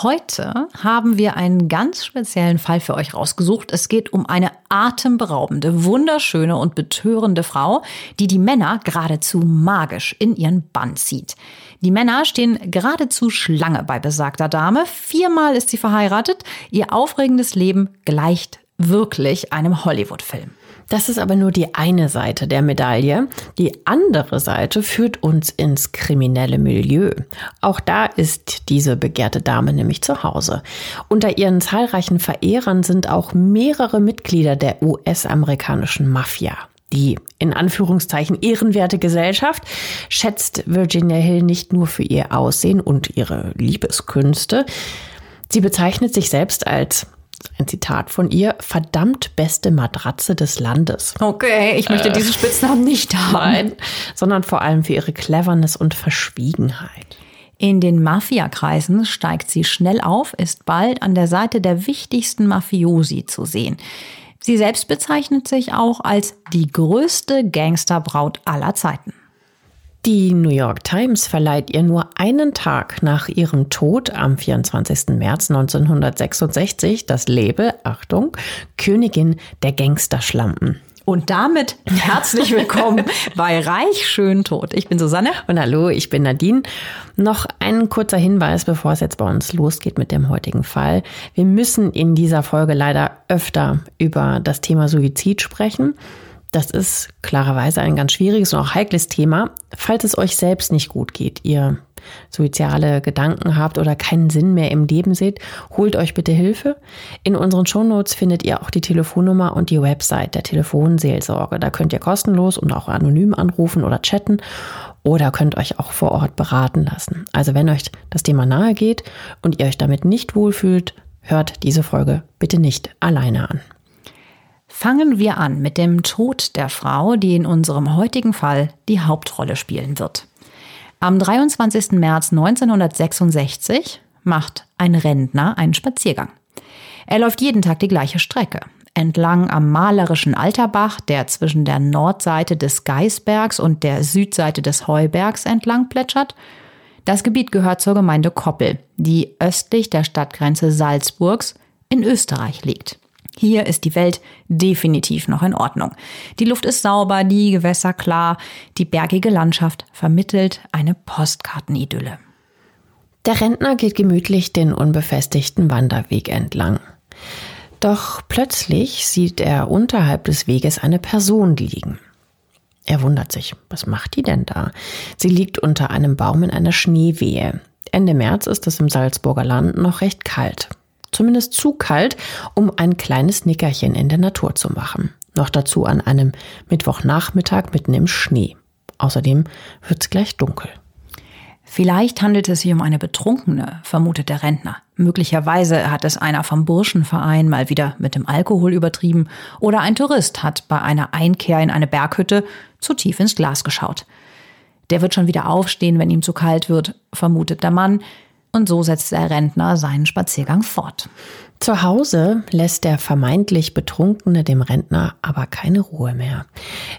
Heute haben wir einen ganz speziellen Fall für euch rausgesucht. Es geht um eine atemberaubende, wunderschöne und betörende Frau, die die Männer geradezu magisch in ihren Bann zieht. Die Männer stehen geradezu Schlange bei besagter Dame. Viermal ist sie verheiratet. Ihr aufregendes Leben gleicht wirklich einem Hollywood-Film. Das ist aber nur die eine Seite der Medaille. Die andere Seite führt uns ins kriminelle Milieu. Auch da ist diese begehrte Dame nämlich zu Hause. Unter ihren zahlreichen Verehrern sind auch mehrere Mitglieder der US-amerikanischen Mafia. Die in Anführungszeichen ehrenwerte Gesellschaft schätzt Virginia Hill nicht nur für ihr Aussehen und ihre Liebeskünste. Sie bezeichnet sich selbst als ein Zitat von ihr, verdammt beste Matratze des Landes. Okay, ich möchte äh, diesen Spitznamen nicht haben. Nein, sondern vor allem für ihre Cleverness und Verschwiegenheit. In den Mafiakreisen steigt sie schnell auf, ist bald an der Seite der wichtigsten Mafiosi zu sehen. Sie selbst bezeichnet sich auch als die größte Gangsterbraut aller Zeiten. Die New York Times verleiht ihr nur einen Tag nach ihrem Tod am 24. März 1966 das Label, Achtung, Königin der Gangsterschlampen. Und damit herzlich willkommen bei Reich Schön Tot. Ich bin Susanne. Und hallo, ich bin Nadine. Noch ein kurzer Hinweis, bevor es jetzt bei uns losgeht mit dem heutigen Fall. Wir müssen in dieser Folge leider öfter über das Thema Suizid sprechen. Das ist klarerweise ein ganz schwieriges und auch heikles Thema. Falls es euch selbst nicht gut geht, ihr suizidale Gedanken habt oder keinen Sinn mehr im Leben seht, holt euch bitte Hilfe. In unseren Shownotes findet ihr auch die Telefonnummer und die Website der Telefonseelsorge. Da könnt ihr kostenlos und auch anonym anrufen oder chatten oder könnt euch auch vor Ort beraten lassen. Also wenn euch das Thema nahe geht und ihr euch damit nicht wohlfühlt, hört diese Folge bitte nicht alleine an. Fangen wir an mit dem Tod der Frau, die in unserem heutigen Fall die Hauptrolle spielen wird. Am 23. März 1966 macht ein Rentner einen Spaziergang. Er läuft jeden Tag die gleiche Strecke. Entlang am malerischen Alterbach, der zwischen der Nordseite des Geisbergs und der Südseite des Heubergs entlang plätschert. Das Gebiet gehört zur Gemeinde Koppel, die östlich der Stadtgrenze Salzburgs in Österreich liegt. Hier ist die Welt definitiv noch in Ordnung. Die Luft ist sauber, die Gewässer klar, die bergige Landschaft vermittelt eine Postkartenidylle. Der Rentner geht gemütlich den unbefestigten Wanderweg entlang. Doch plötzlich sieht er unterhalb des Weges eine Person liegen. Er wundert sich, was macht die denn da? Sie liegt unter einem Baum in einer Schneewehe. Ende März ist es im Salzburger Land noch recht kalt zumindest zu kalt, um ein kleines Nickerchen in der Natur zu machen. Noch dazu an einem Mittwochnachmittag mitten im Schnee. Außerdem wird's gleich dunkel. Vielleicht handelt es sich um eine Betrunkene, vermutet der Rentner. Möglicherweise hat es einer vom Burschenverein mal wieder mit dem Alkohol übertrieben oder ein Tourist hat bei einer Einkehr in eine Berghütte zu tief ins Glas geschaut. Der wird schon wieder aufstehen, wenn ihm zu kalt wird, vermutet der Mann, und so setzt der Rentner seinen Spaziergang fort. Zu Hause lässt der vermeintlich Betrunkene dem Rentner aber keine Ruhe mehr.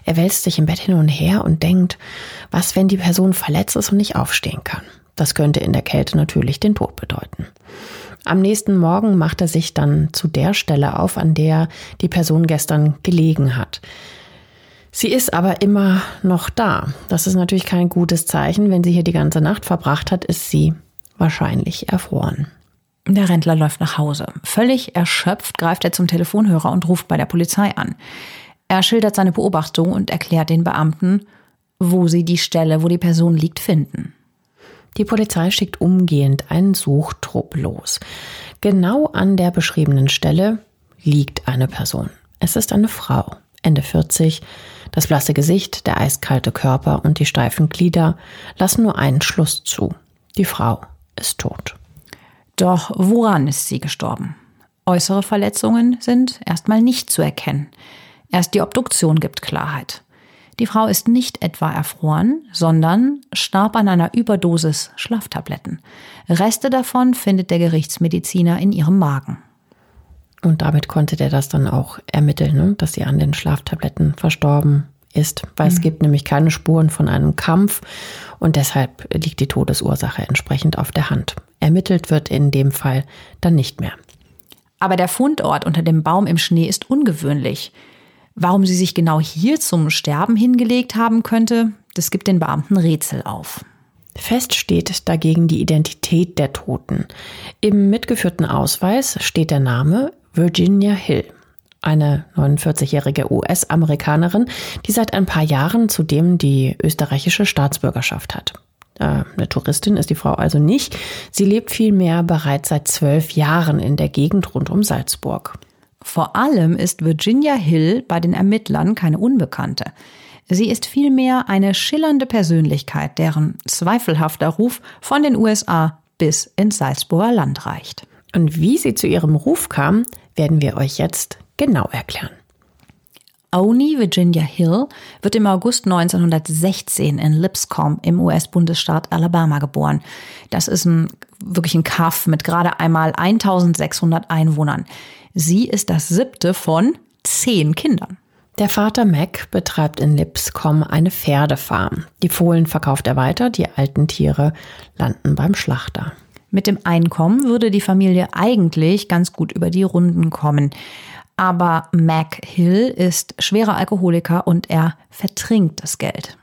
Er wälzt sich im Bett hin und her und denkt, was, wenn die Person verletzt ist und nicht aufstehen kann? Das könnte in der Kälte natürlich den Tod bedeuten. Am nächsten Morgen macht er sich dann zu der Stelle auf, an der die Person gestern gelegen hat. Sie ist aber immer noch da. Das ist natürlich kein gutes Zeichen. Wenn sie hier die ganze Nacht verbracht hat, ist sie wahrscheinlich erfroren. Der Rentner läuft nach Hause. Völlig erschöpft greift er zum Telefonhörer und ruft bei der Polizei an. Er schildert seine Beobachtung und erklärt den Beamten, wo sie die Stelle, wo die Person liegt, finden. Die Polizei schickt umgehend einen Suchtrupp los. Genau an der beschriebenen Stelle liegt eine Person. Es ist eine Frau, Ende 40. Das blasse Gesicht, der eiskalte Körper und die steifen Glieder lassen nur einen Schluss zu. Die Frau ist tot. Doch woran ist sie gestorben? Äußere Verletzungen sind erstmal nicht zu erkennen. Erst die Obduktion gibt Klarheit. Die Frau ist nicht etwa erfroren, sondern starb an einer Überdosis Schlaftabletten. Reste davon findet der Gerichtsmediziner in ihrem Magen. Und damit konnte der das dann auch ermitteln, ne? dass sie an den Schlaftabletten verstorben ist, weil mhm. es gibt nämlich keine Spuren von einem Kampf und deshalb liegt die Todesursache entsprechend auf der Hand. Ermittelt wird in dem Fall dann nicht mehr. Aber der Fundort unter dem Baum im Schnee ist ungewöhnlich. Warum sie sich genau hier zum Sterben hingelegt haben könnte, das gibt den Beamten Rätsel auf. Fest steht dagegen die Identität der Toten. Im mitgeführten Ausweis steht der Name Virginia Hill, eine 49-jährige US-Amerikanerin, die seit ein paar Jahren zudem die österreichische Staatsbürgerschaft hat. Äh, eine Touristin ist die Frau also nicht. Sie lebt vielmehr bereits seit zwölf Jahren in der Gegend rund um Salzburg. Vor allem ist Virginia Hill bei den Ermittlern keine Unbekannte. Sie ist vielmehr eine schillernde Persönlichkeit, deren zweifelhafter Ruf von den USA bis ins Salzburger Land reicht. Und wie sie zu ihrem Ruf kam, werden wir euch jetzt genau erklären. Oni Virginia Hill wird im August 1916 in Lipscomb im US-Bundesstaat Alabama geboren. Das ist ein, wirklich ein Kaff mit gerade einmal 1600 Einwohnern. Sie ist das siebte von zehn Kindern. Der Vater Mac betreibt in Lipscomb eine Pferdefarm. Die Fohlen verkauft er weiter, die alten Tiere landen beim Schlachter. Mit dem Einkommen würde die Familie eigentlich ganz gut über die Runden kommen. Aber Mac Hill ist schwerer Alkoholiker und er vertrinkt das Geld.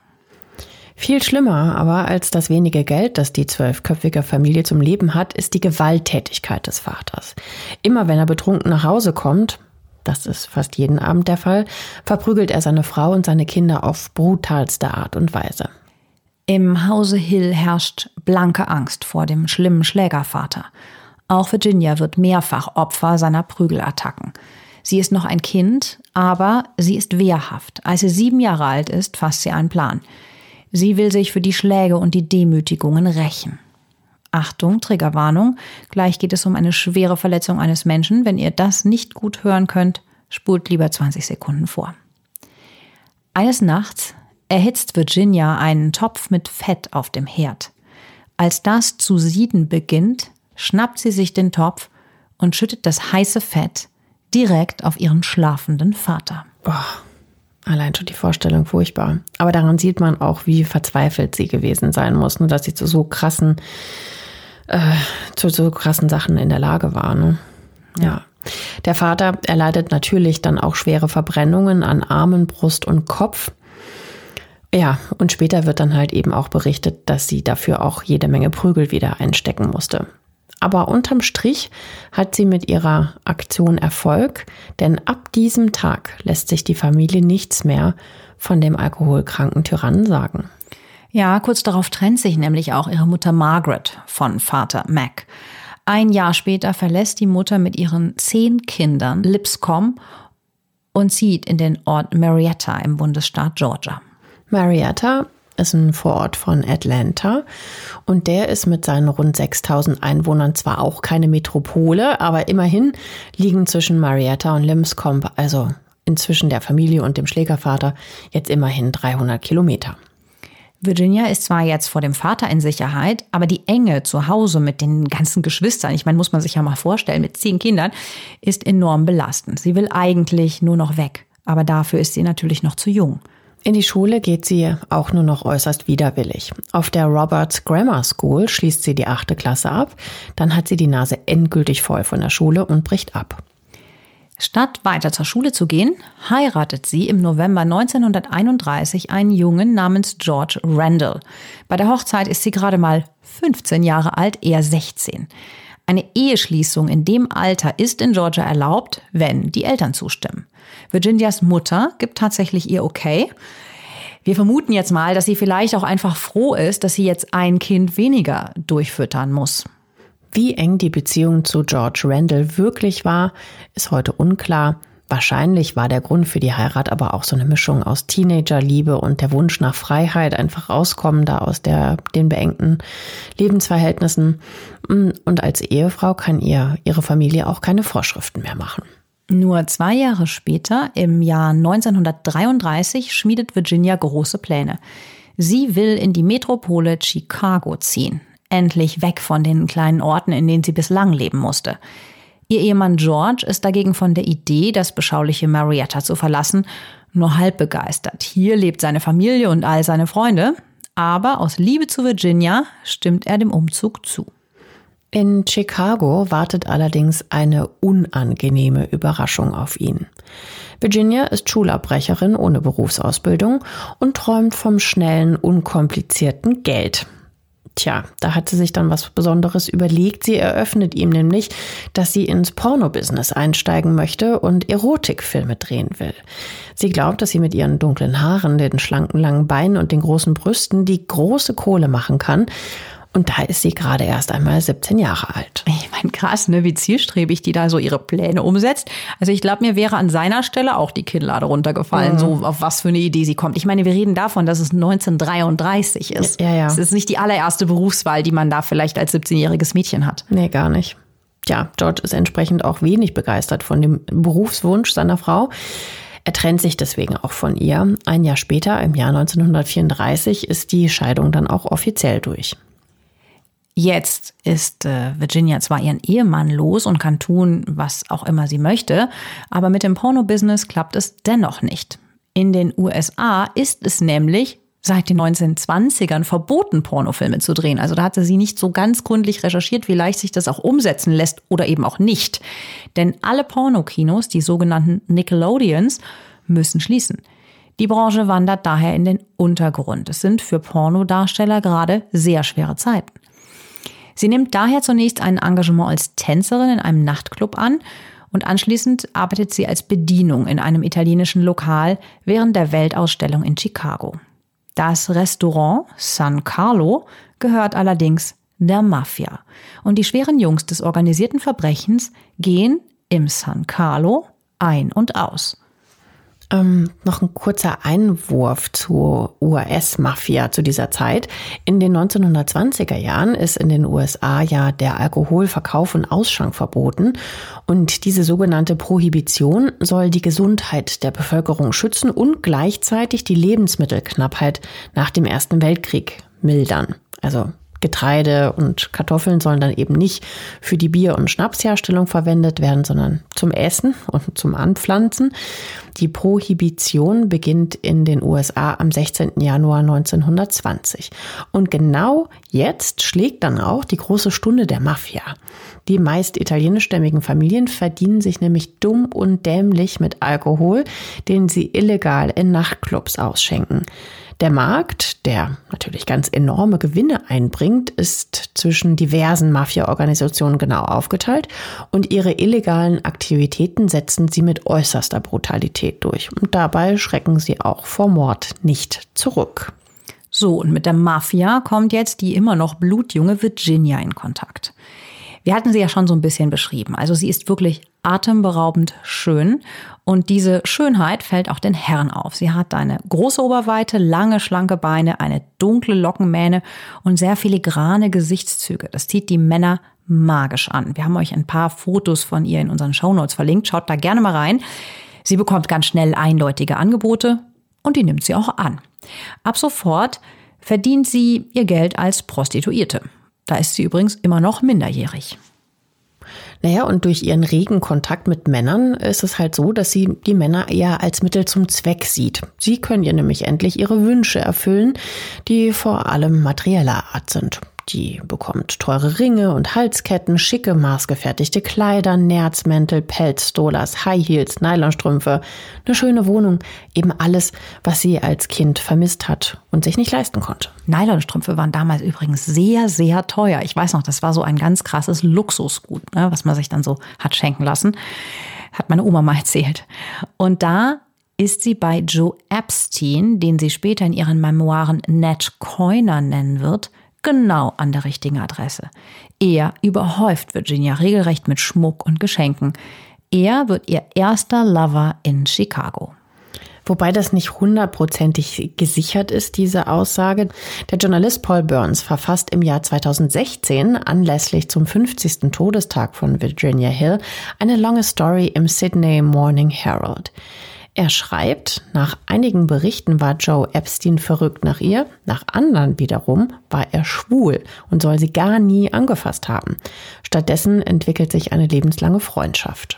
Viel schlimmer aber als das wenige Geld, das die zwölfköpfige Familie zum Leben hat, ist die Gewalttätigkeit des Vaters. Immer wenn er betrunken nach Hause kommt, das ist fast jeden Abend der Fall, verprügelt er seine Frau und seine Kinder auf brutalste Art und Weise. Im Hause Hill herrscht blanke Angst vor dem schlimmen Schlägervater. Auch Virginia wird mehrfach Opfer seiner Prügelattacken. Sie ist noch ein Kind, aber sie ist wehrhaft. Als sie sieben Jahre alt ist, fasst sie einen Plan. Sie will sich für die Schläge und die Demütigungen rächen. Achtung, Triggerwarnung, gleich geht es um eine schwere Verletzung eines Menschen. Wenn ihr das nicht gut hören könnt, spult lieber 20 Sekunden vor. Eines Nachts erhitzt Virginia einen Topf mit Fett auf dem Herd. Als das zu sieden beginnt, schnappt sie sich den Topf und schüttet das heiße Fett direkt auf ihren schlafenden Vater. Boah, allein schon die Vorstellung furchtbar. Aber daran sieht man auch, wie verzweifelt sie gewesen sein muss, ne? dass sie zu so krassen, äh, zu so krassen Sachen in der Lage war. Ne? Ja. Der Vater erleidet natürlich dann auch schwere Verbrennungen an Armen, Brust und Kopf. Ja, und später wird dann halt eben auch berichtet, dass sie dafür auch jede Menge Prügel wieder einstecken musste. Aber unterm Strich hat sie mit ihrer Aktion Erfolg, denn ab diesem Tag lässt sich die Familie nichts mehr von dem alkoholkranken Tyrannen sagen. Ja, kurz darauf trennt sich nämlich auch ihre Mutter Margaret von Vater Mac. Ein Jahr später verlässt die Mutter mit ihren zehn Kindern Lipscomb und zieht in den Ort Marietta im Bundesstaat Georgia. Marietta ist ein Vorort von Atlanta und der ist mit seinen rund 6000 Einwohnern zwar auch keine Metropole, aber immerhin liegen zwischen Marietta und Limscomb, also inzwischen der Familie und dem Schlägervater, jetzt immerhin 300 Kilometer. Virginia ist zwar jetzt vor dem Vater in Sicherheit, aber die Enge zu Hause mit den ganzen Geschwistern, ich meine, muss man sich ja mal vorstellen, mit zehn Kindern, ist enorm belastend. Sie will eigentlich nur noch weg, aber dafür ist sie natürlich noch zu jung. In die Schule geht sie auch nur noch äußerst widerwillig. Auf der Roberts Grammar School schließt sie die achte Klasse ab, dann hat sie die Nase endgültig voll von der Schule und bricht ab. Statt weiter zur Schule zu gehen, heiratet sie im November 1931 einen Jungen namens George Randall. Bei der Hochzeit ist sie gerade mal 15 Jahre alt, er 16. Eine Eheschließung in dem Alter ist in Georgia erlaubt, wenn die Eltern zustimmen. Virginias Mutter gibt tatsächlich ihr Okay. Wir vermuten jetzt mal, dass sie vielleicht auch einfach froh ist, dass sie jetzt ein Kind weniger durchfüttern muss. Wie eng die Beziehung zu George Randall wirklich war, ist heute unklar. Wahrscheinlich war der Grund für die Heirat aber auch so eine Mischung aus Teenagerliebe und der Wunsch nach Freiheit, einfach rauskommen da aus der, den beengten Lebensverhältnissen. Und als Ehefrau kann ihr ihre Familie auch keine Vorschriften mehr machen. Nur zwei Jahre später, im Jahr 1933, schmiedet Virginia große Pläne. Sie will in die Metropole Chicago ziehen. Endlich weg von den kleinen Orten, in denen sie bislang leben musste. Ihr Ehemann George ist dagegen von der Idee, das beschauliche Marietta zu verlassen, nur halb begeistert. Hier lebt seine Familie und all seine Freunde, aber aus Liebe zu Virginia stimmt er dem Umzug zu. In Chicago wartet allerdings eine unangenehme Überraschung auf ihn. Virginia ist Schulabbrecherin ohne Berufsausbildung und träumt vom schnellen, unkomplizierten Geld. Tja, da hat sie sich dann was Besonderes überlegt. Sie eröffnet ihm nämlich, dass sie ins Pornobusiness einsteigen möchte und Erotikfilme drehen will. Sie glaubt, dass sie mit ihren dunklen Haaren, den schlanken langen Beinen und den großen Brüsten die große Kohle machen kann. Und da ist sie gerade erst einmal 17 Jahre alt. Ich meine, krass, ne, wie zielstrebig die da so ihre Pläne umsetzt. Also ich glaube, mir wäre an seiner Stelle auch die Kinnlade runtergefallen, mhm. so auf was für eine Idee sie kommt. Ich meine, wir reden davon, dass es 1933 ist. Ja, ja. Es ist nicht die allererste Berufswahl, die man da vielleicht als 17-jähriges Mädchen hat. Nee, gar nicht. Ja, George ist entsprechend auch wenig begeistert von dem Berufswunsch seiner Frau. Er trennt sich deswegen auch von ihr. Ein Jahr später, im Jahr 1934, ist die Scheidung dann auch offiziell durch. Jetzt ist äh, Virginia zwar ihren Ehemann los und kann tun, was auch immer sie möchte, aber mit dem Porno-Business klappt es dennoch nicht. In den USA ist es nämlich seit den 1920ern verboten, Pornofilme zu drehen. Also da hatte sie nicht so ganz gründlich recherchiert, wie leicht sich das auch umsetzen lässt oder eben auch nicht. Denn alle Pornokinos, die sogenannten Nickelodeons, müssen schließen. Die Branche wandert daher in den Untergrund. Es sind für Pornodarsteller gerade sehr schwere Zeiten. Sie nimmt daher zunächst ein Engagement als Tänzerin in einem Nachtclub an und anschließend arbeitet sie als Bedienung in einem italienischen Lokal während der Weltausstellung in Chicago. Das Restaurant San Carlo gehört allerdings der Mafia. Und die schweren Jungs des organisierten Verbrechens gehen im San Carlo ein und aus. Ähm, noch ein kurzer Einwurf zur US-Mafia zu dieser Zeit. In den 1920er Jahren ist in den USA ja der Alkoholverkauf und Ausschank verboten. Und diese sogenannte Prohibition soll die Gesundheit der Bevölkerung schützen und gleichzeitig die Lebensmittelknappheit nach dem Ersten Weltkrieg mildern. Also Getreide und Kartoffeln sollen dann eben nicht für die Bier- und Schnapsherstellung verwendet werden, sondern zum Essen und zum Anpflanzen. Die Prohibition beginnt in den USA am 16. Januar 1920. Und genau jetzt schlägt dann auch die große Stunde der Mafia. Die meist italienischstämmigen Familien verdienen sich nämlich dumm und dämlich mit Alkohol, den sie illegal in Nachtclubs ausschenken. Der Markt, der natürlich ganz enorme Gewinne einbringt, ist zwischen diversen Mafia-Organisationen genau aufgeteilt und ihre illegalen Aktivitäten setzen sie mit äußerster Brutalität durch. Und dabei schrecken sie auch vor Mord nicht zurück. So, und mit der Mafia kommt jetzt die immer noch blutjunge Virginia in Kontakt. Wir hatten sie ja schon so ein bisschen beschrieben. Also sie ist wirklich atemberaubend schön und diese Schönheit fällt auch den Herren auf. Sie hat eine große Oberweite, lange, schlanke Beine, eine dunkle Lockenmähne und sehr filigrane Gesichtszüge. Das zieht die Männer magisch an. Wir haben euch ein paar Fotos von ihr in unseren Shownotes verlinkt. Schaut da gerne mal rein. Sie bekommt ganz schnell eindeutige Angebote und die nimmt sie auch an. Ab sofort verdient sie ihr Geld als Prostituierte. Da ist sie übrigens immer noch minderjährig. Naja, und durch ihren regen Kontakt mit Männern ist es halt so, dass sie die Männer eher als Mittel zum Zweck sieht. Sie können ihr nämlich endlich ihre Wünsche erfüllen, die vor allem materieller Art sind. Die bekommt teure Ringe und Halsketten, schicke maßgefertigte Kleider, Nerzmäntel, Pelzstolas, High Heels, Nylonstrümpfe, eine schöne Wohnung, eben alles, was sie als Kind vermisst hat und sich nicht leisten konnte. Nylonstrümpfe waren damals übrigens sehr, sehr teuer. Ich weiß noch, das war so ein ganz krasses Luxusgut, ne, was man sich dann so hat schenken lassen. Hat meine Oma mal erzählt. Und da ist sie bei Joe Epstein, den sie später in ihren Memoiren Nat Coiner nennen wird, genau an der richtigen Adresse. Er überhäuft Virginia regelrecht mit Schmuck und Geschenken. Er wird ihr erster Lover in Chicago. Wobei das nicht hundertprozentig gesichert ist, diese Aussage. Der Journalist Paul Burns verfasst im Jahr 2016 anlässlich zum 50. Todestag von Virginia Hill eine lange Story im Sydney Morning Herald. Er schreibt, nach einigen Berichten war Joe Epstein verrückt nach ihr, nach anderen wiederum war er schwul und soll sie gar nie angefasst haben. Stattdessen entwickelt sich eine lebenslange Freundschaft.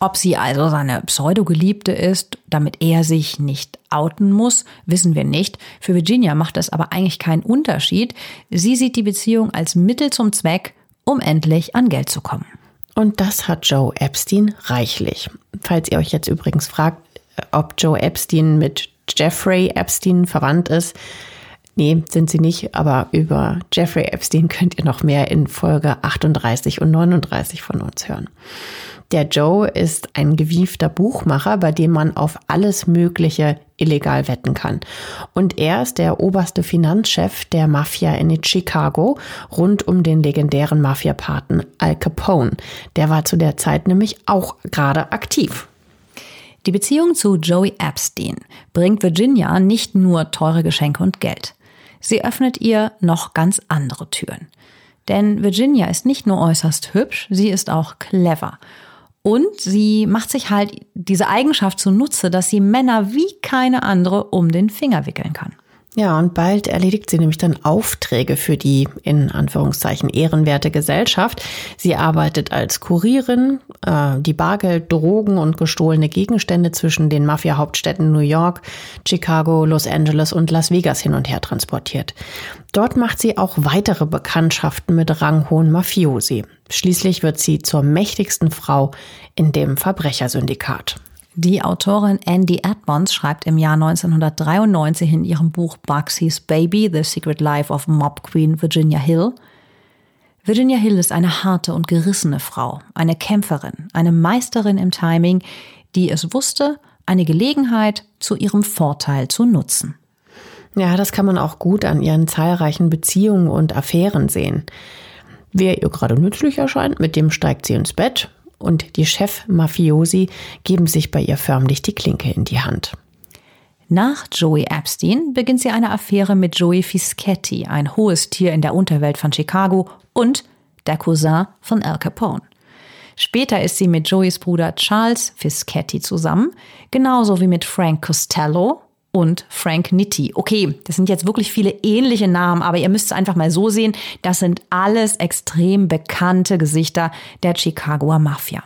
Ob sie also seine Pseudogeliebte ist, damit er sich nicht outen muss, wissen wir nicht. Für Virginia macht das aber eigentlich keinen Unterschied. Sie sieht die Beziehung als Mittel zum Zweck, um endlich an Geld zu kommen. Und das hat Joe Epstein reichlich. Falls ihr euch jetzt übrigens fragt, ob Joe Epstein mit Jeffrey Epstein verwandt ist, nee, sind sie nicht, aber über Jeffrey Epstein könnt ihr noch mehr in Folge 38 und 39 von uns hören. Der Joe ist ein gewiefter Buchmacher, bei dem man auf alles Mögliche illegal wetten kann. Und er ist der oberste Finanzchef der Mafia in Chicago rund um den legendären Mafiapaten Al Capone. Der war zu der Zeit nämlich auch gerade aktiv. Die Beziehung zu Joey Epstein bringt Virginia nicht nur teure Geschenke und Geld. Sie öffnet ihr noch ganz andere Türen. Denn Virginia ist nicht nur äußerst hübsch, sie ist auch clever. Und sie macht sich halt diese Eigenschaft zunutze, dass sie Männer wie keine andere um den Finger wickeln kann. Ja, und bald erledigt sie nämlich dann Aufträge für die in Anführungszeichen ehrenwerte Gesellschaft. Sie arbeitet als Kurierin, äh, die Bargeld, Drogen und gestohlene Gegenstände zwischen den Mafia-Hauptstädten New York, Chicago, Los Angeles und Las Vegas hin und her transportiert. Dort macht sie auch weitere Bekanntschaften mit ranghohen Mafiosi. Schließlich wird sie zur mächtigsten Frau in dem Verbrechersyndikat. Die Autorin Andy Edmonds schreibt im Jahr 1993 in ihrem Buch Buxy's Baby, The Secret Life of Mob Queen Virginia Hill, Virginia Hill ist eine harte und gerissene Frau, eine Kämpferin, eine Meisterin im Timing, die es wusste, eine Gelegenheit zu ihrem Vorteil zu nutzen. Ja, das kann man auch gut an ihren zahlreichen Beziehungen und Affären sehen. Wer ihr gerade nützlich erscheint, mit dem steigt sie ins Bett, und die Chef-Mafiosi geben sich bei ihr förmlich die Klinke in die Hand. Nach Joey Epstein beginnt sie eine Affäre mit Joey Fischetti, ein hohes Tier in der Unterwelt von Chicago und der Cousin von Al Capone. Später ist sie mit Joeys Bruder Charles Fischetti zusammen, genauso wie mit Frank Costello, und Frank Nitti. Okay, das sind jetzt wirklich viele ähnliche Namen, aber ihr müsst es einfach mal so sehen, das sind alles extrem bekannte Gesichter der Chicagoer Mafia.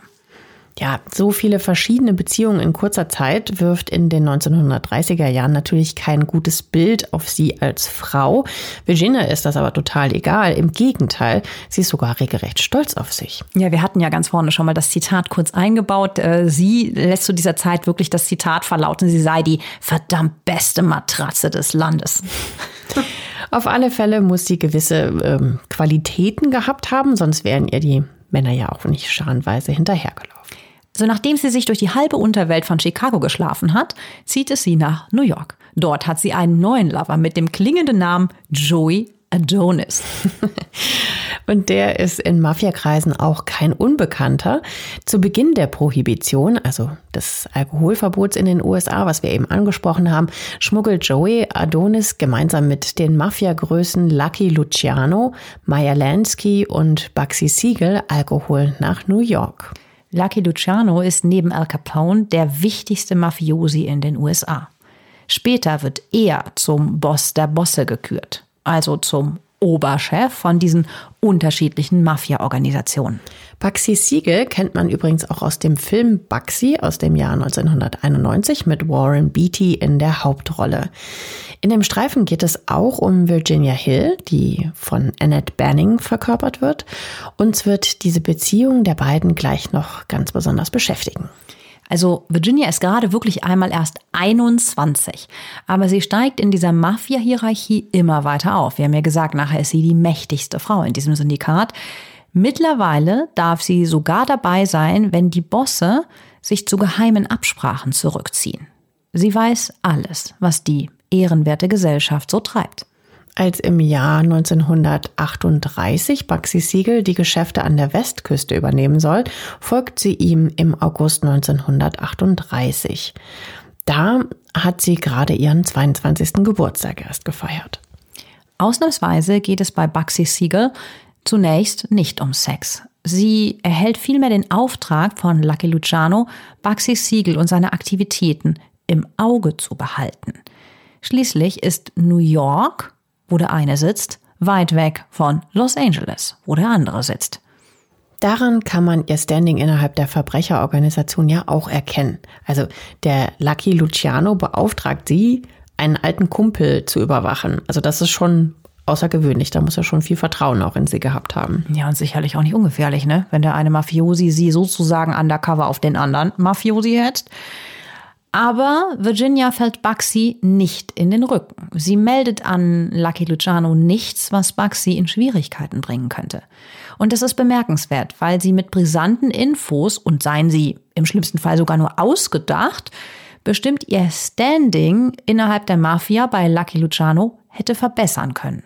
Ja, so viele verschiedene Beziehungen in kurzer Zeit wirft in den 1930er Jahren natürlich kein gutes Bild auf sie als Frau. Virginia ist das aber total egal. Im Gegenteil, sie ist sogar regelrecht stolz auf sich. Ja, wir hatten ja ganz vorne schon mal das Zitat kurz eingebaut. Äh, sie lässt zu dieser Zeit wirklich das Zitat verlauten, sie sei die verdammt beste Matratze des Landes. Auf alle Fälle muss sie gewisse ähm, Qualitäten gehabt haben, sonst wären ihr die Männer ja auch nicht scharenweise hinterhergelaufen. So nachdem sie sich durch die halbe Unterwelt von Chicago geschlafen hat, zieht es sie nach New York. Dort hat sie einen neuen Lover mit dem klingenden Namen Joey Adonis. Und der ist in Mafiakreisen auch kein Unbekannter. Zu Beginn der Prohibition, also des Alkoholverbots in den USA, was wir eben angesprochen haben, schmuggelt Joey Adonis gemeinsam mit den Mafiagrößen Lucky Luciano, Maya Lansky und Bugsy Siegel Alkohol nach New York. Lucky Luciano ist neben Al Capone der wichtigste Mafiosi in den USA. Später wird er zum Boss der Bosse gekürt, also zum Oberchef von diesen unterschiedlichen Mafia-Organisationen. Bugsy Siegel kennt man übrigens auch aus dem Film Bugsy aus dem Jahr 1991 mit Warren Beatty in der Hauptrolle. In dem Streifen geht es auch um Virginia Hill, die von Annette Banning verkörpert wird. Uns wird diese Beziehung der beiden gleich noch ganz besonders beschäftigen. Also Virginia ist gerade wirklich einmal erst 21, aber sie steigt in dieser Mafia-Hierarchie immer weiter auf. Wir haben ja gesagt, nachher ist sie die mächtigste Frau in diesem Syndikat. Mittlerweile darf sie sogar dabei sein, wenn die Bosse sich zu geheimen Absprachen zurückziehen. Sie weiß alles, was die ehrenwerte Gesellschaft so treibt. Als im Jahr 1938 Baxi Siegel die Geschäfte an der Westküste übernehmen soll, folgt sie ihm im August 1938. Da hat sie gerade ihren 22. Geburtstag erst gefeiert. Ausnahmsweise geht es bei Baxi Siegel zunächst nicht um Sex. Sie erhält vielmehr den Auftrag von Lucky Luciano, Baxi Siegel und seine Aktivitäten im Auge zu behalten. Schließlich ist New York wo der eine sitzt, weit weg von Los Angeles, wo der andere sitzt. Daran kann man ihr Standing innerhalb der Verbrecherorganisation ja auch erkennen. Also der Lucky Luciano beauftragt sie, einen alten Kumpel zu überwachen. Also das ist schon außergewöhnlich. Da muss er schon viel Vertrauen auch in sie gehabt haben. Ja, und sicherlich auch nicht ungefährlich, ne? Wenn der eine Mafiosi sie sozusagen undercover auf den anderen Mafiosi hetzt. Aber Virginia fällt Bugsy nicht in den Rücken. Sie meldet an Lucky Luciano nichts, was Bugsy in Schwierigkeiten bringen könnte. Und das ist bemerkenswert, weil sie mit brisanten Infos und seien sie im schlimmsten Fall sogar nur ausgedacht, bestimmt ihr Standing innerhalb der Mafia bei Lucky Luciano hätte verbessern können.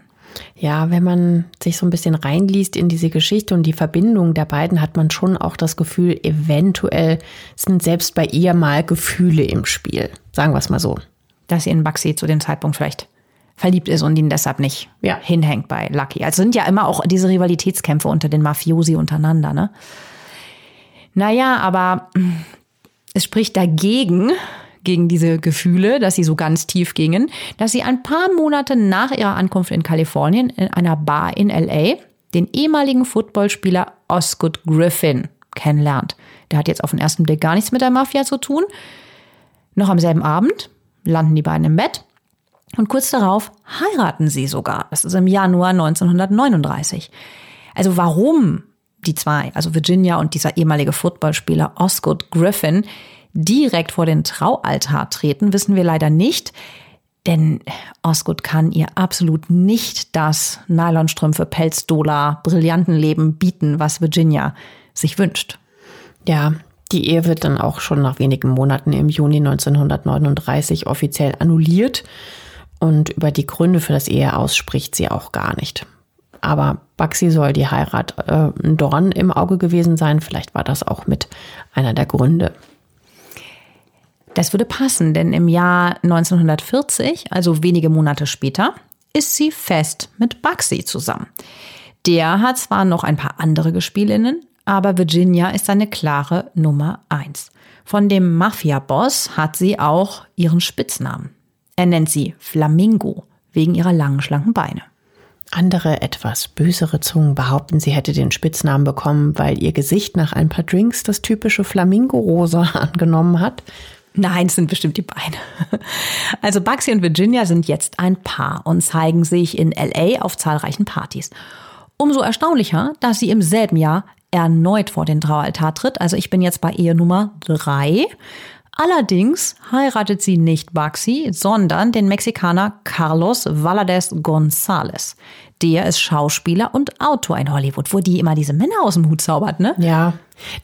Ja, wenn man sich so ein bisschen reinliest in diese Geschichte und die Verbindung der beiden, hat man schon auch das Gefühl, eventuell sind selbst bei ihr mal Gefühle im Spiel. Sagen wir es mal so. Dass sie in Baxi zu dem Zeitpunkt vielleicht verliebt ist und ihn deshalb nicht ja. hinhängt bei Lucky. Also sind ja immer auch diese Rivalitätskämpfe unter den Mafiosi untereinander, ne? Naja, aber es spricht dagegen, gegen diese Gefühle, dass sie so ganz tief gingen, dass sie ein paar Monate nach ihrer Ankunft in Kalifornien in einer Bar in LA den ehemaligen Footballspieler Osgood Griffin kennenlernt. Der hat jetzt auf den ersten Blick gar nichts mit der Mafia zu tun. Noch am selben Abend landen die beiden im Bett und kurz darauf heiraten sie sogar. Das ist im Januar 1939. Also warum die zwei, also Virginia und dieser ehemalige Footballspieler Osgood Griffin, direkt vor den Traualtar treten, wissen wir leider nicht. Denn Osgood kann ihr absolut nicht das Nylonstrümpfe, Pelzdola, Brillantenleben bieten, was Virginia sich wünscht. Ja, die Ehe wird dann auch schon nach wenigen Monaten im Juni 1939 offiziell annulliert. Und über die Gründe für das Eheaus spricht sie auch gar nicht. Aber Baxi soll die Heirat äh, ein Dorn im Auge gewesen sein. Vielleicht war das auch mit einer der Gründe. Das würde passen, denn im Jahr 1940, also wenige Monate später, ist sie fest mit Bugsy zusammen. Der hat zwar noch ein paar andere Gespielinnen, aber Virginia ist eine klare Nummer eins. Von dem Mafia-Boss hat sie auch ihren Spitznamen. Er nennt sie Flamingo wegen ihrer langen, schlanken Beine. Andere etwas bösere Zungen behaupten, sie hätte den Spitznamen bekommen, weil ihr Gesicht nach ein paar Drinks das typische Flamingo-Rosa angenommen hat. Nein, es sind bestimmt die Beine. Also Bugsy und Virginia sind jetzt ein Paar und zeigen sich in LA auf zahlreichen Partys. Umso erstaunlicher, dass sie im selben Jahr erneut vor den Traualtar tritt. Also ich bin jetzt bei Ehe Nummer drei. Allerdings heiratet sie nicht Bugsy, sondern den Mexikaner Carlos Valadez González. Der ist Schauspieler und Autor in Hollywood, wo die immer diese Männer aus dem Hut zaubert, ne? Ja.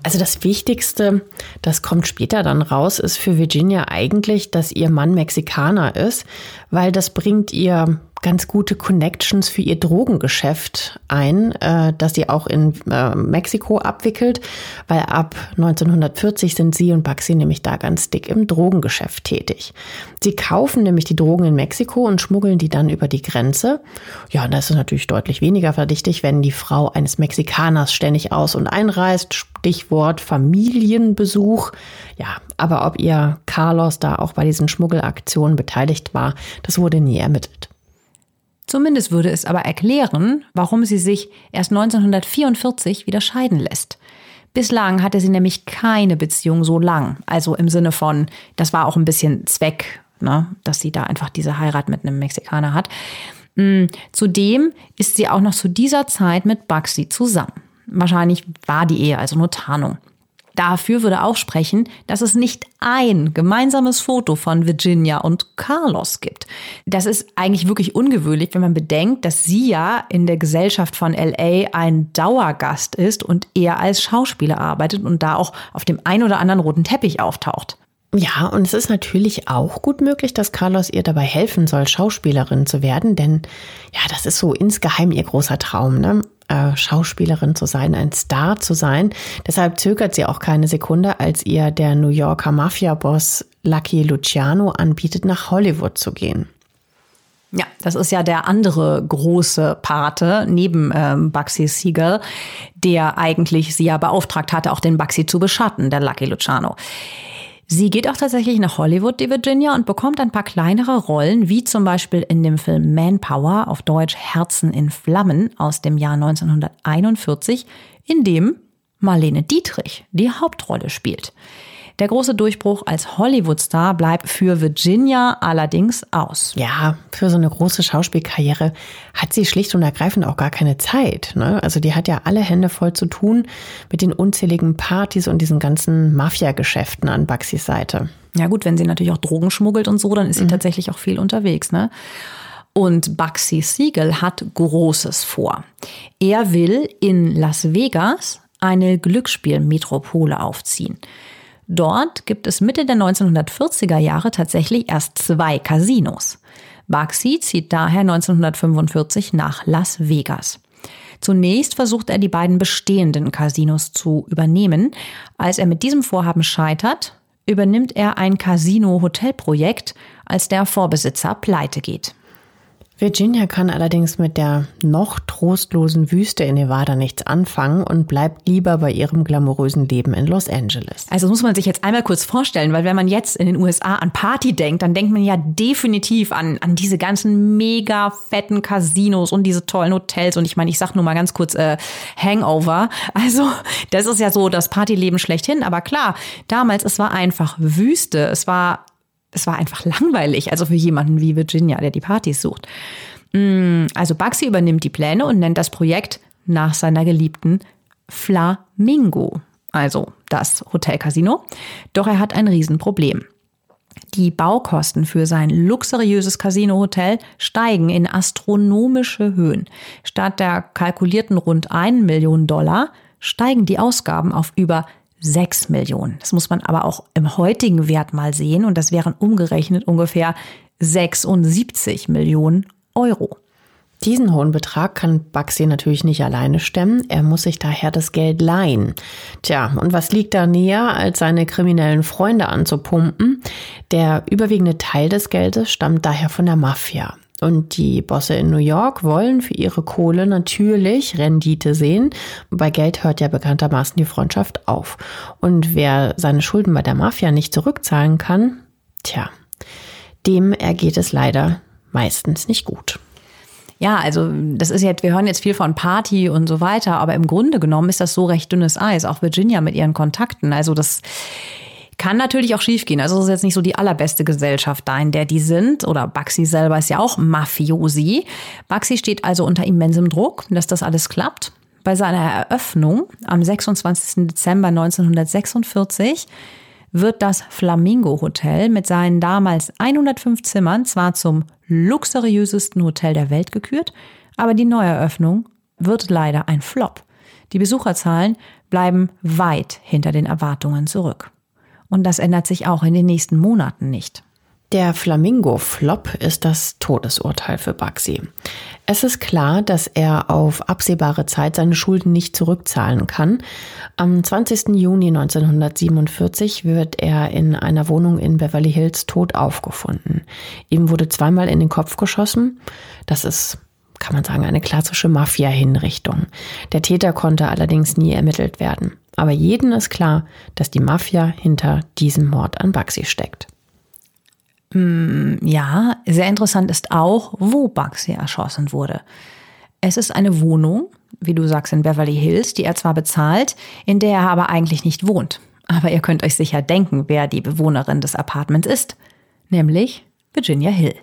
Also das Wichtigste, das kommt später dann raus, ist für Virginia eigentlich, dass ihr Mann Mexikaner ist, weil das bringt ihr ganz gute Connections für ihr Drogengeschäft ein, äh, das sie auch in äh, Mexiko abwickelt, weil ab 1940 sind sie und Baxi nämlich da ganz dick im Drogengeschäft tätig. Sie kaufen nämlich die Drogen in Mexiko und schmuggeln die dann über die Grenze. Ja, und das ist natürlich deutlich weniger verdächtig, wenn die Frau eines Mexikaners ständig aus- und einreist. Stichwort Familienbesuch. Ja, aber ob ihr Carlos da auch bei diesen Schmuggelaktionen beteiligt war, das wurde nie ermittelt. Zumindest würde es aber erklären, warum sie sich erst 1944 wieder scheiden lässt. Bislang hatte sie nämlich keine Beziehung so lang. Also im Sinne von, das war auch ein bisschen Zweck, ne, dass sie da einfach diese Heirat mit einem Mexikaner hat. Mm, zudem ist sie auch noch zu dieser Zeit mit Bugsy zusammen. Wahrscheinlich war die Ehe also nur Tarnung. Dafür würde auch sprechen, dass es nicht ein gemeinsames Foto von Virginia und Carlos gibt. Das ist eigentlich wirklich ungewöhnlich, wenn man bedenkt, dass sie ja in der Gesellschaft von LA ein Dauergast ist und er als Schauspieler arbeitet und da auch auf dem ein oder anderen roten Teppich auftaucht. Ja, und es ist natürlich auch gut möglich, dass Carlos ihr dabei helfen soll, Schauspielerin zu werden, denn ja, das ist so insgeheim ihr großer Traum, ne? Äh, Schauspielerin zu sein, ein Star zu sein. Deshalb zögert sie auch keine Sekunde, als ihr der New Yorker Mafia-Boss Lucky Luciano anbietet, nach Hollywood zu gehen. Ja, das ist ja der andere große Pate neben ähm, Bugsy Siegel, der eigentlich sie ja beauftragt hatte, auch den Bugsy zu beschatten, der Lucky Luciano. Sie geht auch tatsächlich nach Hollywood, die Virginia, und bekommt ein paar kleinere Rollen, wie zum Beispiel in dem Film Manpower, auf Deutsch Herzen in Flammen aus dem Jahr 1941, in dem Marlene Dietrich die Hauptrolle spielt. Der große Durchbruch als Hollywood-Star bleibt für Virginia allerdings aus. Ja, für so eine große Schauspielkarriere hat sie schlicht und ergreifend auch gar keine Zeit. Ne? Also die hat ja alle Hände voll zu tun mit den unzähligen Partys und diesen ganzen Mafia-Geschäften an Baxis Seite. Ja gut, wenn sie natürlich auch Drogen schmuggelt und so, dann ist sie mhm. tatsächlich auch viel unterwegs. Ne? Und Bugsy Siegel hat Großes vor. Er will in Las Vegas eine Glücksspielmetropole aufziehen. Dort gibt es Mitte der 1940er Jahre tatsächlich erst zwei Casinos. Baxi zieht daher 1945 nach Las Vegas. Zunächst versucht er, die beiden bestehenden Casinos zu übernehmen. Als er mit diesem Vorhaben scheitert, übernimmt er ein Casino-Hotelprojekt, als der Vorbesitzer pleite geht. Virginia kann allerdings mit der noch trostlosen Wüste in Nevada nichts anfangen und bleibt lieber bei ihrem glamourösen Leben in Los Angeles. Also muss man sich jetzt einmal kurz vorstellen, weil wenn man jetzt in den USA an Party denkt, dann denkt man ja definitiv an, an diese ganzen mega fetten Casinos und diese tollen Hotels. Und ich meine, ich sag nur mal ganz kurz äh, Hangover. Also das ist ja so das Partyleben schlechthin. Aber klar, damals, es war einfach Wüste. Es war es war einfach langweilig, also für jemanden wie Virginia, der die Partys sucht. Mm, also Bugsy übernimmt die Pläne und nennt das Projekt nach seiner geliebten Flamingo, also das Hotelcasino. Doch er hat ein Riesenproblem. Die Baukosten für sein luxuriöses Casino-Hotel steigen in astronomische Höhen. Statt der kalkulierten rund 1 Million Dollar steigen die Ausgaben auf über 6 Millionen. Das muss man aber auch im heutigen Wert mal sehen und das wären umgerechnet ungefähr 76 Millionen Euro. Diesen hohen Betrag kann Baxi natürlich nicht alleine stemmen. Er muss sich daher das Geld leihen. Tja, und was liegt da näher, als seine kriminellen Freunde anzupumpen? Der überwiegende Teil des Geldes stammt daher von der Mafia. Und die Bosse in New York wollen für ihre Kohle natürlich Rendite sehen. Bei Geld hört ja bekanntermaßen die Freundschaft auf. Und wer seine Schulden bei der Mafia nicht zurückzahlen kann, tja, dem ergeht es leider meistens nicht gut. Ja, also das ist jetzt, wir hören jetzt viel von Party und so weiter, aber im Grunde genommen ist das so recht dünnes Eis, auch Virginia mit ihren Kontakten. Also das kann natürlich auch schiefgehen. Also es ist jetzt nicht so die allerbeste Gesellschaft da, in der die sind. Oder Baxi selber ist ja auch Mafiosi. Baxi steht also unter immensem Druck, dass das alles klappt. Bei seiner Eröffnung am 26. Dezember 1946 wird das Flamingo Hotel mit seinen damals 105 Zimmern zwar zum luxuriösesten Hotel der Welt gekürt, aber die Neueröffnung wird leider ein Flop. Die Besucherzahlen bleiben weit hinter den Erwartungen zurück. Und das ändert sich auch in den nächsten Monaten nicht. Der Flamingo-Flop ist das Todesurteil für Baxi. Es ist klar, dass er auf absehbare Zeit seine Schulden nicht zurückzahlen kann. Am 20. Juni 1947 wird er in einer Wohnung in Beverly Hills tot aufgefunden. Ihm wurde zweimal in den Kopf geschossen. Das ist kann man sagen, eine klassische Mafia-Hinrichtung. Der Täter konnte allerdings nie ermittelt werden. Aber jedem ist klar, dass die Mafia hinter diesem Mord an Baxi steckt. Mm, ja, sehr interessant ist auch, wo Baxi erschossen wurde. Es ist eine Wohnung, wie du sagst, in Beverly Hills, die er zwar bezahlt, in der er aber eigentlich nicht wohnt. Aber ihr könnt euch sicher denken, wer die Bewohnerin des Apartments ist. Nämlich Virginia Hill.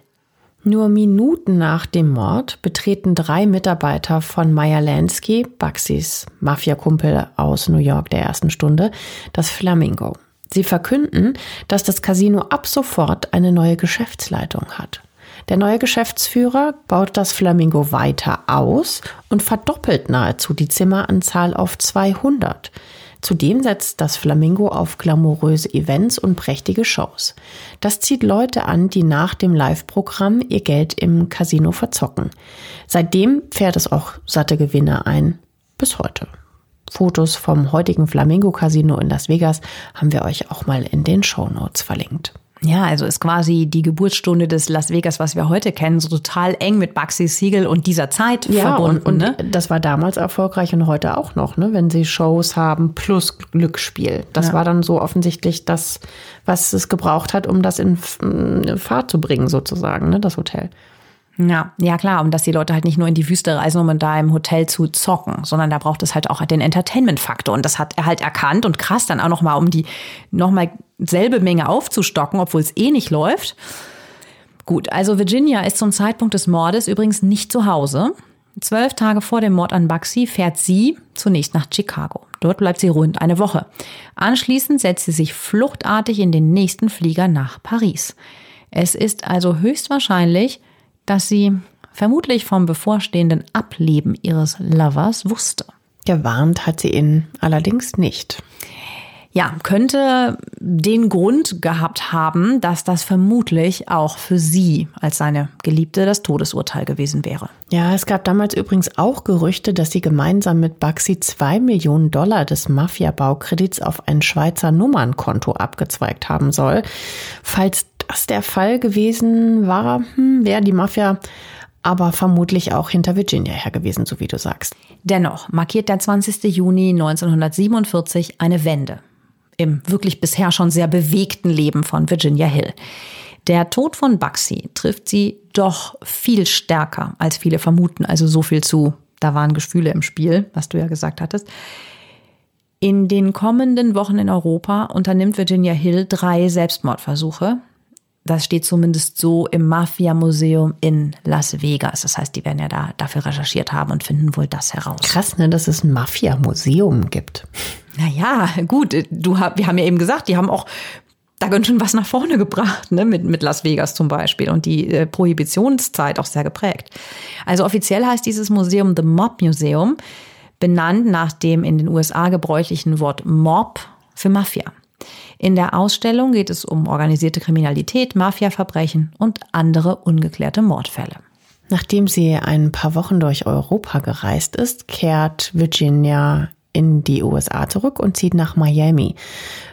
Nur Minuten nach dem Mord betreten drei Mitarbeiter von Meyer Lansky, Baxis Mafiakumpel aus New York der ersten Stunde, das Flamingo. Sie verkünden, dass das Casino ab sofort eine neue Geschäftsleitung hat. Der neue Geschäftsführer baut das Flamingo weiter aus und verdoppelt nahezu die Zimmeranzahl auf 200. Zudem setzt das Flamingo auf glamouröse Events und prächtige Shows. Das zieht Leute an, die nach dem Live-Programm ihr Geld im Casino verzocken. Seitdem fährt es auch satte Gewinne ein. Bis heute. Fotos vom heutigen Flamingo Casino in Las Vegas haben wir euch auch mal in den Show Notes verlinkt. Ja, also ist quasi die Geburtsstunde des Las Vegas, was wir heute kennen, so total eng mit Baxi Siegel und dieser Zeit ja, verbunden. Und, und ne? das war damals erfolgreich und heute auch noch, ne? wenn sie Shows haben plus Glücksspiel. Das ja. war dann so offensichtlich das, was es gebraucht hat, um das in Fahrt zu bringen, sozusagen, ne? das Hotel. Ja, ja klar, und dass die Leute halt nicht nur in die Wüste reisen, um da im Hotel zu zocken, sondern da braucht es halt auch den Entertainment-Faktor. Und das hat er halt erkannt und krass dann auch nochmal, um die nochmal selbe Menge aufzustocken, obwohl es eh nicht läuft. Gut, also Virginia ist zum Zeitpunkt des Mordes übrigens nicht zu Hause. Zwölf Tage vor dem Mord an Baxi fährt sie zunächst nach Chicago. Dort bleibt sie rund eine Woche. Anschließend setzt sie sich fluchtartig in den nächsten Flieger nach Paris. Es ist also höchstwahrscheinlich, dass sie vermutlich vom bevorstehenden Ableben ihres Lovers wusste. Gewarnt hat sie ihn allerdings nicht. Ja, könnte den Grund gehabt haben, dass das vermutlich auch für sie als seine Geliebte das Todesurteil gewesen wäre. Ja, es gab damals übrigens auch Gerüchte, dass sie gemeinsam mit Baxi zwei Millionen Dollar des Mafia-Baukredits auf ein Schweizer Nummernkonto abgezweigt haben soll. Falls das der Fall gewesen war, hm, wäre die Mafia aber vermutlich auch hinter Virginia her gewesen, so wie du sagst. Dennoch markiert der 20. Juni 1947 eine Wende im wirklich bisher schon sehr bewegten Leben von Virginia Hill. Der Tod von Bugsy trifft sie doch viel stärker, als viele vermuten. Also so viel zu, da waren Gefühle im Spiel, was du ja gesagt hattest. In den kommenden Wochen in Europa unternimmt Virginia Hill drei Selbstmordversuche. Das steht zumindest so im Mafia-Museum in Las Vegas. Das heißt, die werden ja da dafür recherchiert haben und finden wohl das heraus. Krass, ne, dass es ein Mafia-Museum gibt. Naja, gut, du, wir haben ja eben gesagt, die haben auch da ganz schön was nach vorne gebracht, ne, mit, mit Las Vegas zum Beispiel und die äh, Prohibitionszeit auch sehr geprägt. Also offiziell heißt dieses Museum The Mob Museum, benannt nach dem in den USA gebräuchlichen Wort Mob für Mafia. In der Ausstellung geht es um organisierte Kriminalität, Mafiaverbrechen und andere ungeklärte Mordfälle. Nachdem sie ein paar Wochen durch Europa gereist ist, kehrt Virginia in die USA zurück und zieht nach Miami.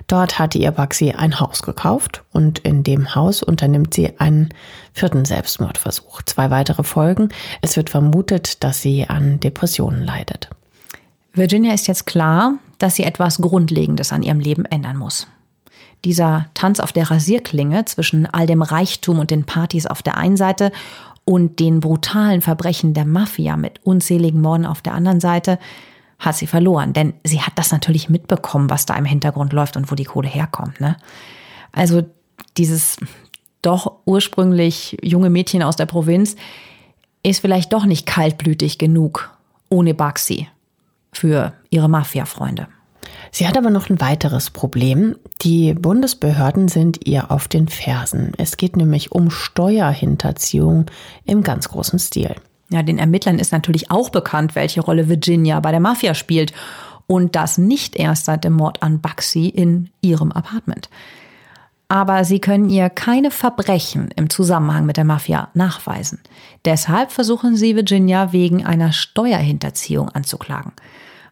Dort hatte ihr Baxi ein Haus gekauft und in dem Haus unternimmt sie einen vierten Selbstmordversuch. Zwei weitere Folgen. Es wird vermutet, dass sie an Depressionen leidet. Virginia ist jetzt klar, dass sie etwas Grundlegendes an ihrem Leben ändern muss. Dieser Tanz auf der Rasierklinge zwischen all dem Reichtum und den Partys auf der einen Seite und den brutalen Verbrechen der Mafia mit unzähligen Morden auf der anderen Seite hat sie verloren. Denn sie hat das natürlich mitbekommen, was da im Hintergrund läuft und wo die Kohle herkommt. Ne? Also dieses doch ursprünglich junge Mädchen aus der Provinz ist vielleicht doch nicht kaltblütig genug ohne Baxi für ihre Mafia-Freunde. Sie hat aber noch ein weiteres Problem. Die Bundesbehörden sind ihr auf den Fersen. Es geht nämlich um Steuerhinterziehung im ganz großen Stil. Ja, den Ermittlern ist natürlich auch bekannt, welche Rolle Virginia bei der Mafia spielt. Und das nicht erst seit dem Mord an Baxi in ihrem Apartment. Aber sie können ihr keine Verbrechen im Zusammenhang mit der Mafia nachweisen. Deshalb versuchen sie Virginia wegen einer Steuerhinterziehung anzuklagen.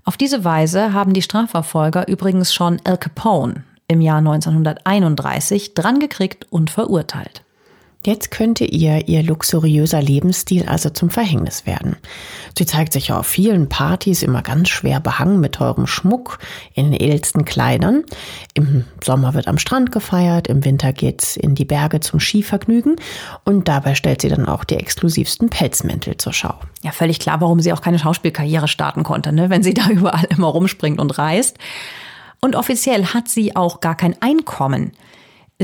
Auf diese Weise haben die Strafverfolger übrigens schon Al Capone im Jahr 1931 drangekriegt und verurteilt. Jetzt könnte ihr ihr luxuriöser Lebensstil also zum Verhängnis werden. Sie zeigt sich ja auf vielen Partys immer ganz schwer behangen mit teurem Schmuck, in den edelsten Kleidern. Im Sommer wird am Strand gefeiert, im Winter geht's in die Berge zum Skivergnügen und dabei stellt sie dann auch die exklusivsten Pelzmäntel zur Schau. Ja, völlig klar, warum sie auch keine Schauspielkarriere starten konnte, ne? wenn sie da überall immer rumspringt und reist. Und offiziell hat sie auch gar kein Einkommen.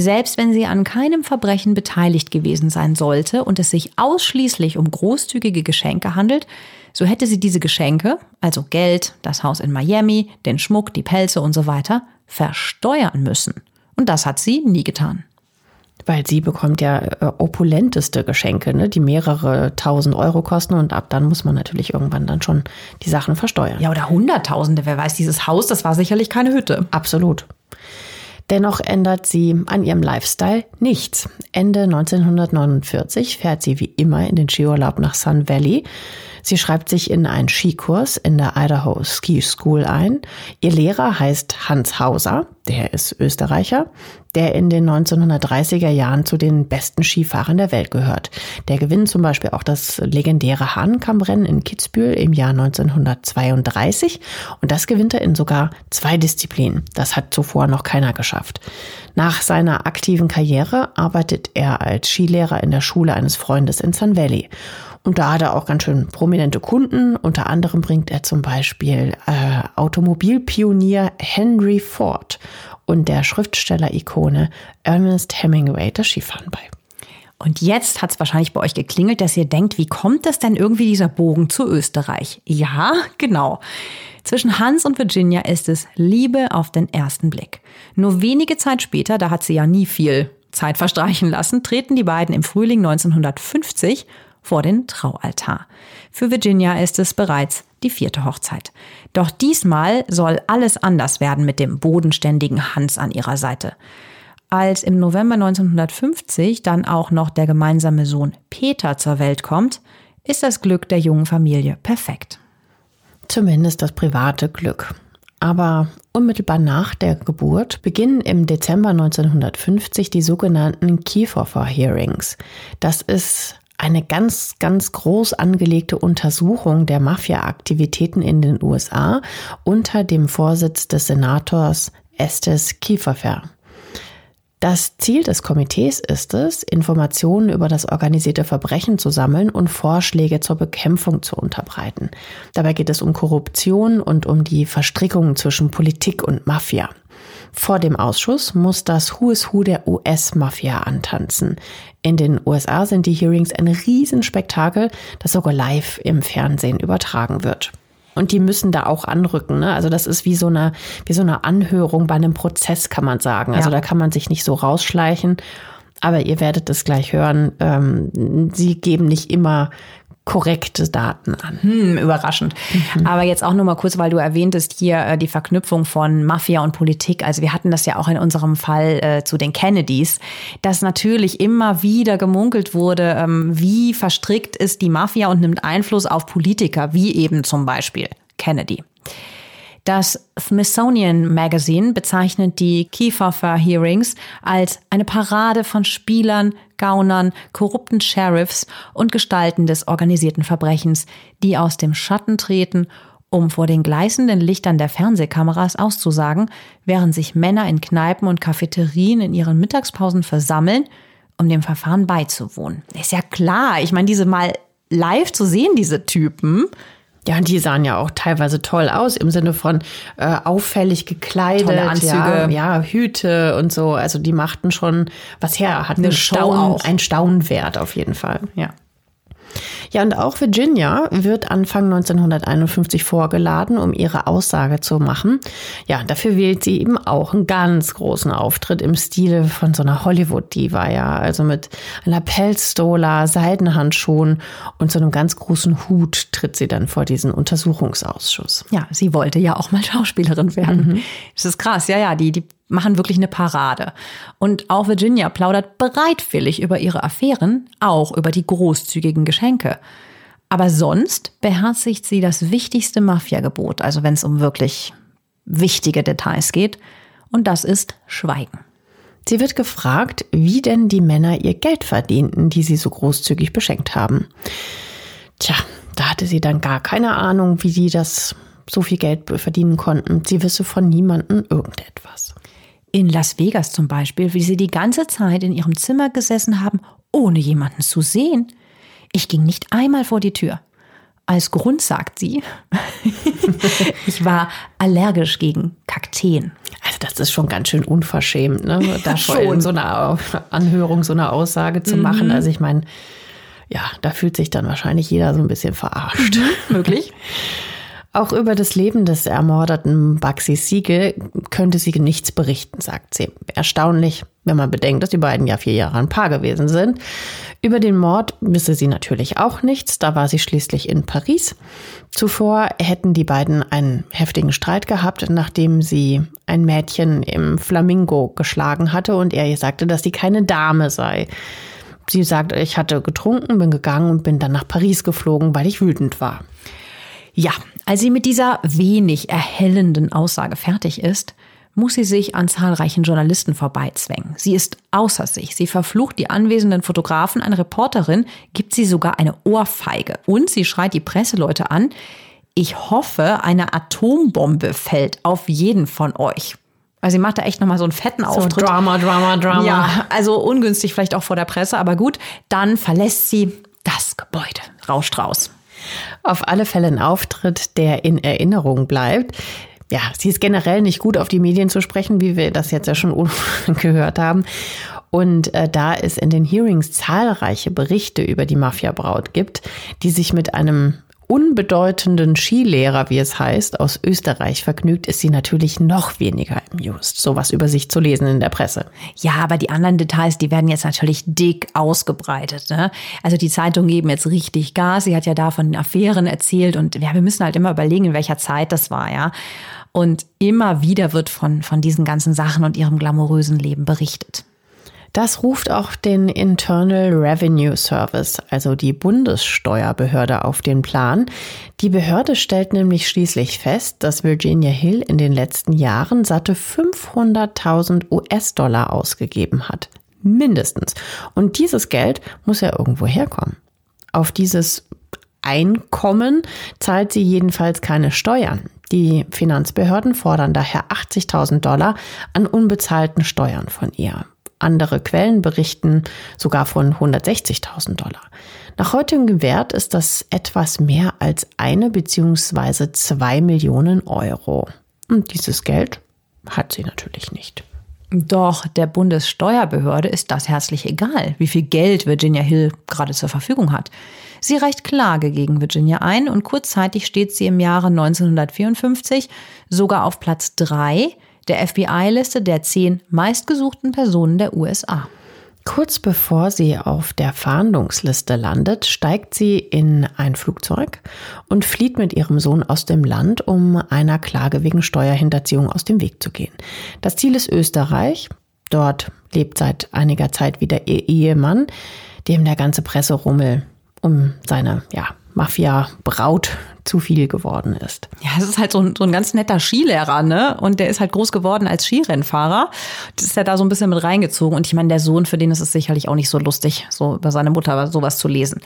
Selbst wenn sie an keinem Verbrechen beteiligt gewesen sein sollte und es sich ausschließlich um großzügige Geschenke handelt, so hätte sie diese Geschenke, also Geld, das Haus in Miami, den Schmuck, die Pelze und so weiter, versteuern müssen. Und das hat sie nie getan. Weil sie bekommt ja äh, opulenteste Geschenke, ne, die mehrere tausend Euro kosten und ab dann muss man natürlich irgendwann dann schon die Sachen versteuern. Ja, oder Hunderttausende, wer weiß, dieses Haus, das war sicherlich keine Hütte. Absolut. Dennoch ändert sie an ihrem Lifestyle nichts. Ende 1949 fährt sie wie immer in den Skiurlaub nach Sun Valley. Sie schreibt sich in einen Skikurs in der Idaho Ski School ein. Ihr Lehrer heißt Hans Hauser, der ist Österreicher, der in den 1930er Jahren zu den besten Skifahrern der Welt gehört. Der gewinnt zum Beispiel auch das legendäre Hahnenkammrennen in Kitzbühel im Jahr 1932 und das gewinnt er in sogar zwei Disziplinen. Das hat zuvor noch keiner geschafft. Nach seiner aktiven Karriere arbeitet er als Skilehrer in der Schule eines Freundes in Sun Valley. Und da hat er auch ganz schön prominente Kunden. Unter anderem bringt er zum Beispiel äh, Automobilpionier Henry Ford und der Schriftsteller-Ikone Ernest Hemingway das Skifahren bei. Und jetzt hat es wahrscheinlich bei euch geklingelt, dass ihr denkt, wie kommt es denn irgendwie dieser Bogen zu Österreich? Ja, genau. Zwischen Hans und Virginia ist es Liebe auf den ersten Blick. Nur wenige Zeit später, da hat sie ja nie viel Zeit verstreichen lassen, treten die beiden im Frühling 1950 vor den Traualtar. Für Virginia ist es bereits die vierte Hochzeit. Doch diesmal soll alles anders werden mit dem bodenständigen Hans an ihrer Seite. Als im November 1950 dann auch noch der gemeinsame Sohn Peter zur Welt kommt, ist das Glück der jungen Familie perfekt. Zumindest das private Glück. Aber unmittelbar nach der Geburt beginnen im Dezember 1950 die sogenannten Kiefer Hearings. Das ist eine ganz, ganz groß angelegte Untersuchung der Mafia-Aktivitäten in den USA unter dem Vorsitz des Senators Estes Kieferfer. Das Ziel des Komitees ist es, Informationen über das organisierte Verbrechen zu sammeln und Vorschläge zur Bekämpfung zu unterbreiten. Dabei geht es um Korruption und um die Verstrickungen zwischen Politik und Mafia. Vor dem Ausschuss muss das Who is Who der US-Mafia antanzen. In den USA sind die Hearings ein Riesenspektakel, das sogar live im Fernsehen übertragen wird. Und die müssen da auch anrücken. Ne? Also das ist wie so eine, wie so eine Anhörung bei einem Prozess, kann man sagen. Also ja. da kann man sich nicht so rausschleichen. Aber ihr werdet es gleich hören. Ähm, sie geben nicht immer korrekte Daten an. Hm, überraschend. Mhm. Aber jetzt auch nur mal kurz, weil du erwähntest hier äh, die Verknüpfung von Mafia und Politik. Also wir hatten das ja auch in unserem Fall äh, zu den Kennedys, dass natürlich immer wieder gemunkelt wurde, ähm, wie verstrickt ist die Mafia und nimmt Einfluss auf Politiker, wie eben zum Beispiel Kennedy. Das Smithsonian Magazine bezeichnet die Kiefer Hearings als eine Parade von Spielern, Gaunern, korrupten Sheriffs und Gestalten des organisierten Verbrechens, die aus dem Schatten treten, um vor den gleißenden Lichtern der Fernsehkameras auszusagen, während sich Männer in Kneipen und Cafeterien in ihren Mittagspausen versammeln, um dem Verfahren beizuwohnen. Ist ja klar, ich meine, diese mal live zu sehen, diese Typen, ja, und die sahen ja auch teilweise toll aus im Sinne von äh, auffällig gekleidet, Tolle Anzüge. Ja, ja, Hüte und so. Also die machten schon was her, hatten eine Staun, einen Staunwert auf jeden Fall. Ja. Ja, und auch Virginia wird Anfang 1951 vorgeladen, um ihre Aussage zu machen. Ja, dafür wählt sie eben auch einen ganz großen Auftritt im Stile von so einer Hollywood-Diva, ja. Also mit einer Pelzstola, Seidenhandschuhen und so einem ganz großen Hut tritt sie dann vor diesen Untersuchungsausschuss. Ja, sie wollte ja auch mal Schauspielerin werden. Mhm. Das ist krass, ja, ja, die, die machen wirklich eine Parade. Und auch Virginia plaudert bereitwillig über ihre Affären, auch über die großzügigen Geschenke. Aber sonst beherzigt sie das wichtigste Mafia-Gebot, also wenn es um wirklich wichtige Details geht, und das ist Schweigen. Sie wird gefragt, wie denn die Männer ihr Geld verdienten, die sie so großzügig beschenkt haben. Tja, da hatte sie dann gar keine Ahnung, wie die das so viel Geld verdienen konnten. Sie wisse von niemandem irgendetwas in Las Vegas zum Beispiel, wie sie die ganze Zeit in ihrem Zimmer gesessen haben, ohne jemanden zu sehen. Ich ging nicht einmal vor die Tür. Als Grund sagt sie, ich war allergisch gegen Kakteen. Also das ist schon ganz schön unverschämt, ne? da schon in so einer Anhörung so eine Aussage zu mhm. machen. Also ich meine, ja, da fühlt sich dann wahrscheinlich jeder so ein bisschen verarscht. Mhm, möglich. Auch über das Leben des ermordeten Baxi Siegel könnte sie nichts berichten, sagt sie. Erstaunlich, wenn man bedenkt, dass die beiden ja vier Jahre ein Paar gewesen sind. Über den Mord wisse sie natürlich auch nichts, da war sie schließlich in Paris. Zuvor hätten die beiden einen heftigen Streit gehabt, nachdem sie ein Mädchen im Flamingo geschlagen hatte und er ihr sagte, dass sie keine Dame sei. Sie sagt, ich hatte getrunken, bin gegangen und bin dann nach Paris geflogen, weil ich wütend war. Ja, als sie mit dieser wenig erhellenden Aussage fertig ist, muss sie sich an zahlreichen Journalisten vorbeizwängen. Sie ist außer sich. Sie verflucht die anwesenden Fotografen. Eine Reporterin gibt sie sogar eine Ohrfeige. Und sie schreit die Presseleute an. Ich hoffe, eine Atombombe fällt auf jeden von euch. Also sie macht da echt nochmal so einen fetten Auftritt. So Drama, Drama, Drama. Ja, also ungünstig vielleicht auch vor der Presse, aber gut. Dann verlässt sie das Gebäude, rauscht raus. Auf alle Fälle ein Auftritt, der in Erinnerung bleibt. Ja, sie ist generell nicht gut auf die Medien zu sprechen, wie wir das jetzt ja schon gehört haben. Und äh, da es in den Hearings zahlreiche Berichte über die Mafia-Braut gibt, die sich mit einem unbedeutenden Skilehrer, wie es heißt, aus Österreich vergnügt, ist sie natürlich noch weniger amused, sowas über sich zu lesen in der Presse. Ja, aber die anderen Details, die werden jetzt natürlich dick ausgebreitet. Ne? Also die Zeitungen geben jetzt richtig Gas. Sie hat ja da von Affären erzählt und ja, wir müssen halt immer überlegen, in welcher Zeit das war, ja. Und immer wieder wird von, von diesen ganzen Sachen und ihrem glamourösen Leben berichtet. Das ruft auch den Internal Revenue Service, also die Bundessteuerbehörde, auf den Plan. Die Behörde stellt nämlich schließlich fest, dass Virginia Hill in den letzten Jahren satte 500.000 US-Dollar ausgegeben hat. Mindestens. Und dieses Geld muss ja irgendwo herkommen. Auf dieses Einkommen zahlt sie jedenfalls keine Steuern. Die Finanzbehörden fordern daher 80.000 Dollar an unbezahlten Steuern von ihr. Andere Quellen berichten sogar von 160.000 Dollar. Nach heutigem Wert ist das etwas mehr als eine bzw. zwei Millionen Euro. Und dieses Geld hat sie natürlich nicht. Doch der Bundessteuerbehörde ist das herzlich egal, wie viel Geld Virginia Hill gerade zur Verfügung hat. Sie reicht Klage gegen Virginia ein und kurzzeitig steht sie im Jahre 1954 sogar auf Platz 3 der FBI-Liste der zehn meistgesuchten Personen der USA. Kurz bevor sie auf der Fahndungsliste landet, steigt sie in ein Flugzeug und flieht mit ihrem Sohn aus dem Land, um einer Klage wegen Steuerhinterziehung aus dem Weg zu gehen. Das Ziel ist Österreich. Dort lebt seit einiger Zeit wieder ihr Ehemann, dem der ganze Presserummel um seine ja, Mafia-Braut zu viel geworden ist. Ja, es ist halt so ein, so ein ganz netter Skilehrer, ne? Und der ist halt groß geworden als Skirennfahrer. Das ist ja da so ein bisschen mit reingezogen. Und ich meine, der Sohn, für den ist es sicherlich auch nicht so lustig, so über seine Mutter sowas zu lesen.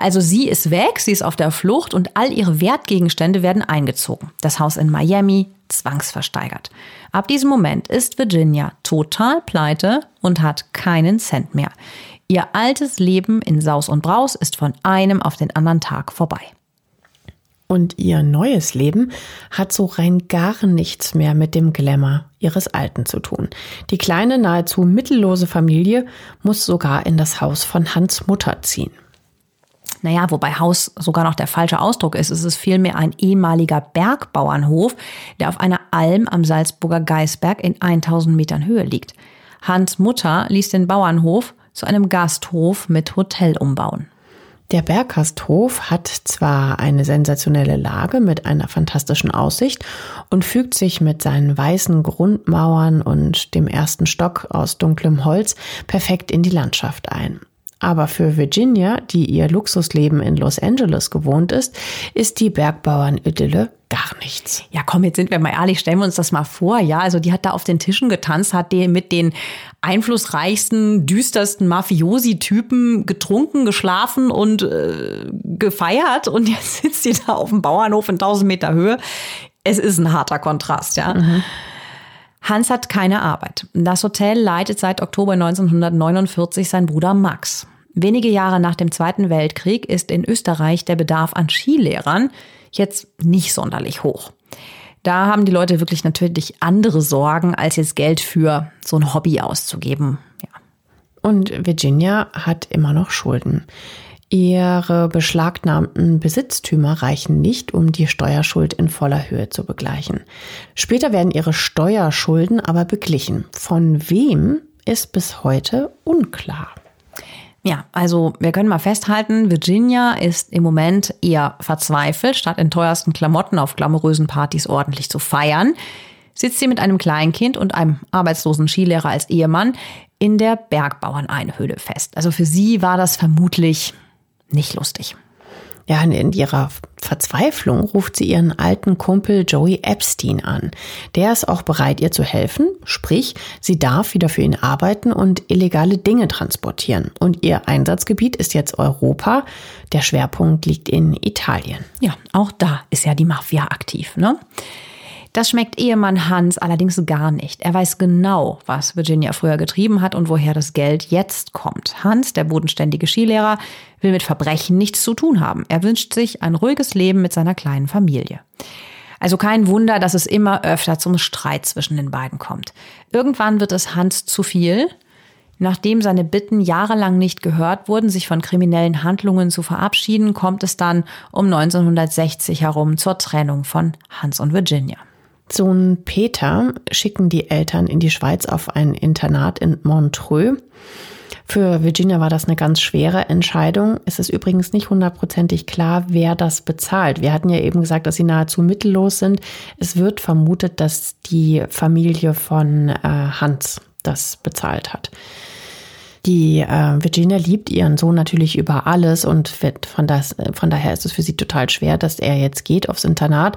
Also sie ist weg, sie ist auf der Flucht und all ihre Wertgegenstände werden eingezogen. Das Haus in Miami zwangsversteigert. Ab diesem Moment ist Virginia total pleite und hat keinen Cent mehr. Ihr altes Leben in Saus und Braus ist von einem auf den anderen Tag vorbei. Und ihr neues Leben hat so rein gar nichts mehr mit dem Glamour ihres Alten zu tun. Die kleine, nahezu mittellose Familie muss sogar in das Haus von Hans Mutter ziehen. Naja, wobei Haus sogar noch der falsche Ausdruck ist. Es ist vielmehr ein ehemaliger Bergbauernhof, der auf einer Alm am Salzburger Geisberg in 1000 Metern Höhe liegt. Hans Mutter ließ den Bauernhof zu einem Gasthof mit Hotel umbauen. Der Berggasthof hat zwar eine sensationelle Lage mit einer fantastischen Aussicht und fügt sich mit seinen weißen Grundmauern und dem ersten Stock aus dunklem Holz perfekt in die Landschaft ein. Aber für Virginia, die ihr Luxusleben in Los Angeles gewohnt ist, ist die Bergbauern-Idylle gar nichts. Ja, komm, jetzt sind wir mal ehrlich, stellen wir uns das mal vor. Ja, also die hat da auf den Tischen getanzt, hat die mit den einflussreichsten, düstersten Mafiosi-Typen getrunken, geschlafen und äh, gefeiert. Und jetzt sitzt sie da auf dem Bauernhof in 1000 Meter Höhe. Es ist ein harter Kontrast, ja. Mhm. Hans hat keine Arbeit. Das Hotel leitet seit Oktober 1949 sein Bruder Max. Wenige Jahre nach dem Zweiten Weltkrieg ist in Österreich der Bedarf an Skilehrern jetzt nicht sonderlich hoch. Da haben die Leute wirklich natürlich andere Sorgen, als jetzt Geld für so ein Hobby auszugeben. Ja. Und Virginia hat immer noch Schulden. Ihre beschlagnahmten Besitztümer reichen nicht, um die Steuerschuld in voller Höhe zu begleichen. Später werden ihre Steuerschulden aber beglichen. Von wem ist bis heute unklar. Ja, also wir können mal festhalten, Virginia ist im Moment eher verzweifelt. Statt in teuersten Klamotten auf glamourösen Partys ordentlich zu feiern, sitzt sie mit einem Kleinkind und einem arbeitslosen Skilehrer als Ehemann in der Bergbauerneinhöhle fest. Also für sie war das vermutlich nicht lustig. Ja, in ihrer Verzweiflung ruft sie ihren alten Kumpel Joey Epstein an. Der ist auch bereit, ihr zu helfen, sprich, sie darf wieder für ihn arbeiten und illegale Dinge transportieren. Und ihr Einsatzgebiet ist jetzt Europa. Der Schwerpunkt liegt in Italien. Ja, auch da ist ja die Mafia aktiv, ne? Das schmeckt Ehemann Hans allerdings gar nicht. Er weiß genau, was Virginia früher getrieben hat und woher das Geld jetzt kommt. Hans, der bodenständige Skilehrer, will mit Verbrechen nichts zu tun haben. Er wünscht sich ein ruhiges Leben mit seiner kleinen Familie. Also kein Wunder, dass es immer öfter zum Streit zwischen den beiden kommt. Irgendwann wird es Hans zu viel. Nachdem seine Bitten jahrelang nicht gehört wurden, sich von kriminellen Handlungen zu verabschieden, kommt es dann um 1960 herum zur Trennung von Hans und Virginia. Sohn Peter schicken die Eltern in die Schweiz auf ein Internat in Montreux. Für Virginia war das eine ganz schwere Entscheidung. Es ist übrigens nicht hundertprozentig klar, wer das bezahlt. Wir hatten ja eben gesagt, dass sie nahezu mittellos sind. Es wird vermutet, dass die Familie von äh, Hans das bezahlt hat. Die äh, Virginia liebt ihren Sohn natürlich über alles und wird von, das, von daher ist es für sie total schwer, dass er jetzt geht aufs Internat.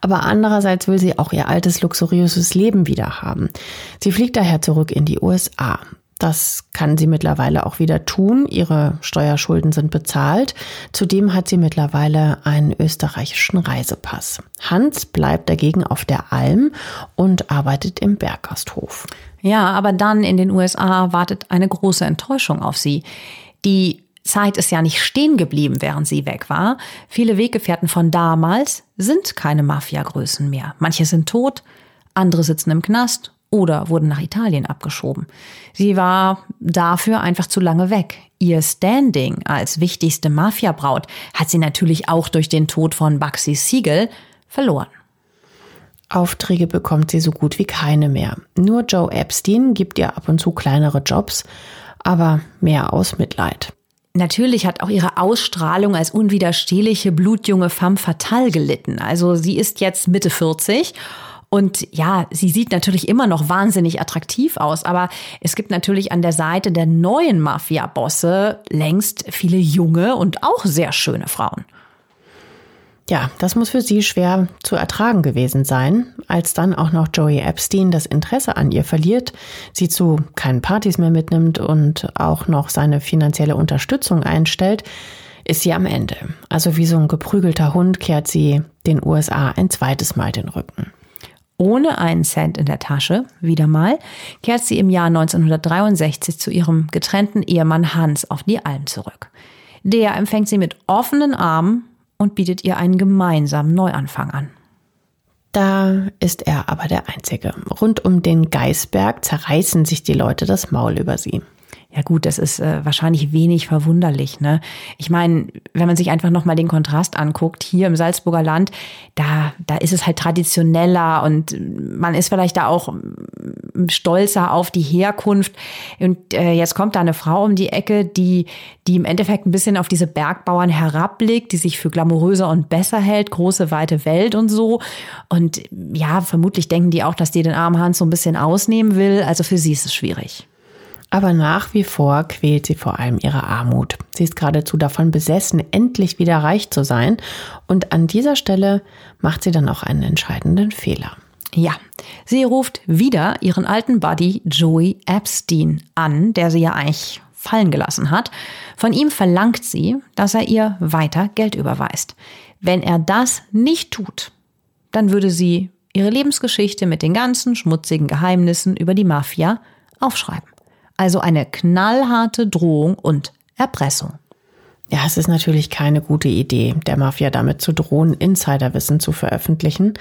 Aber andererseits will sie auch ihr altes, luxuriöses Leben wieder haben. Sie fliegt daher zurück in die USA. Das kann sie mittlerweile auch wieder tun. Ihre Steuerschulden sind bezahlt. Zudem hat sie mittlerweile einen österreichischen Reisepass. Hans bleibt dagegen auf der Alm und arbeitet im Berggasthof. Ja, aber dann in den USA wartet eine große Enttäuschung auf sie. Die Zeit ist ja nicht stehen geblieben, während sie weg war. Viele Weggefährten von damals sind keine Mafiagrößen mehr. Manche sind tot, andere sitzen im Knast oder wurden nach Italien abgeschoben. Sie war dafür einfach zu lange weg. Ihr Standing als wichtigste Mafiabraut hat sie natürlich auch durch den Tod von Baxi Siegel verloren. Aufträge bekommt sie so gut wie keine mehr. Nur Joe Epstein gibt ihr ab und zu kleinere Jobs, aber mehr aus Mitleid. Natürlich hat auch ihre Ausstrahlung als unwiderstehliche, blutjunge femme fatale gelitten. Also sie ist jetzt Mitte 40 und ja, sie sieht natürlich immer noch wahnsinnig attraktiv aus, aber es gibt natürlich an der Seite der neuen Mafia-Bosse längst viele junge und auch sehr schöne Frauen. Ja, das muss für sie schwer zu ertragen gewesen sein, als dann auch noch Joey Epstein das Interesse an ihr verliert, sie zu keinen Partys mehr mitnimmt und auch noch seine finanzielle Unterstützung einstellt, ist sie am Ende. Also wie so ein geprügelter Hund kehrt sie den USA ein zweites Mal den Rücken. Ohne einen Cent in der Tasche, wieder mal, kehrt sie im Jahr 1963 zu ihrem getrennten Ehemann Hans auf die Alm zurück. Der empfängt sie mit offenen Armen und bietet ihr einen gemeinsamen Neuanfang an. Da ist er aber der Einzige. Rund um den Geißberg zerreißen sich die Leute das Maul über sie. Ja gut, das ist äh, wahrscheinlich wenig verwunderlich. Ne? Ich meine, wenn man sich einfach nochmal den Kontrast anguckt, hier im Salzburger Land, da, da ist es halt traditioneller und man ist vielleicht da auch mm, stolzer auf die Herkunft. Und äh, jetzt kommt da eine Frau um die Ecke, die, die im Endeffekt ein bisschen auf diese Bergbauern herabblickt, die sich für glamouröser und besser hält, große, weite Welt und so. Und ja, vermutlich denken die auch, dass die den armen Hans so ein bisschen ausnehmen will. Also für sie ist es schwierig. Aber nach wie vor quält sie vor allem ihre Armut. Sie ist geradezu davon besessen, endlich wieder reich zu sein. Und an dieser Stelle macht sie dann auch einen entscheidenden Fehler. Ja, sie ruft wieder ihren alten Buddy Joey Epstein an, der sie ja eigentlich fallen gelassen hat. Von ihm verlangt sie, dass er ihr weiter Geld überweist. Wenn er das nicht tut, dann würde sie ihre Lebensgeschichte mit den ganzen schmutzigen Geheimnissen über die Mafia aufschreiben. Also eine knallharte Drohung und Erpressung. Ja, es ist natürlich keine gute Idee, der Mafia damit zu drohen, Insiderwissen zu veröffentlichen.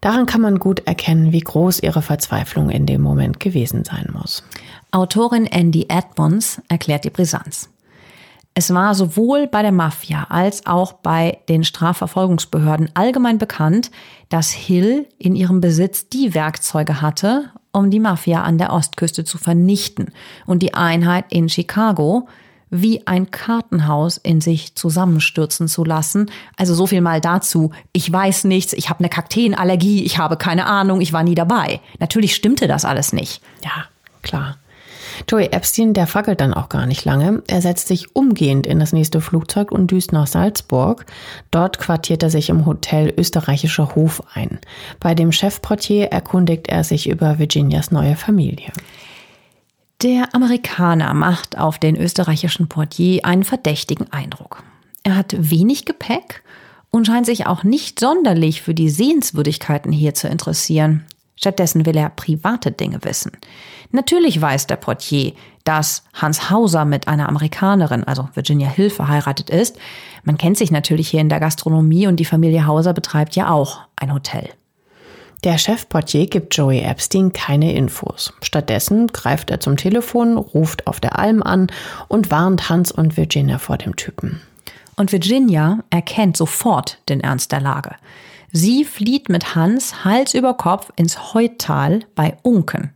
Daran kann man gut erkennen, wie groß ihre Verzweiflung in dem Moment gewesen sein muss. Autorin Andy Edmonds erklärt die Brisanz. Es war sowohl bei der Mafia als auch bei den Strafverfolgungsbehörden allgemein bekannt, dass Hill in ihrem Besitz die Werkzeuge hatte, um die Mafia an der Ostküste zu vernichten und die Einheit in Chicago wie ein Kartenhaus in sich zusammenstürzen zu lassen. Also so viel mal dazu. Ich weiß nichts, ich habe eine Kakteenallergie, ich habe keine Ahnung, ich war nie dabei. Natürlich stimmte das alles nicht. Ja, klar. Joey Epstein, der fackelt dann auch gar nicht lange. Er setzt sich umgehend in das nächste Flugzeug und düst nach Salzburg. Dort quartiert er sich im Hotel Österreichischer Hof ein. Bei dem Chefportier erkundigt er sich über Virginias neue Familie. Der Amerikaner macht auf den österreichischen Portier einen verdächtigen Eindruck. Er hat wenig Gepäck und scheint sich auch nicht sonderlich für die Sehenswürdigkeiten hier zu interessieren. Stattdessen will er private Dinge wissen. Natürlich weiß der Portier, dass Hans Hauser mit einer Amerikanerin, also Virginia Hill, verheiratet ist. Man kennt sich natürlich hier in der Gastronomie und die Familie Hauser betreibt ja auch ein Hotel. Der Chefportier gibt Joey Epstein keine Infos. Stattdessen greift er zum Telefon, ruft auf der Alm an und warnt Hans und Virginia vor dem Typen. Und Virginia erkennt sofort den Ernst der Lage. Sie flieht mit Hans Hals über Kopf ins Heuttal bei Unken.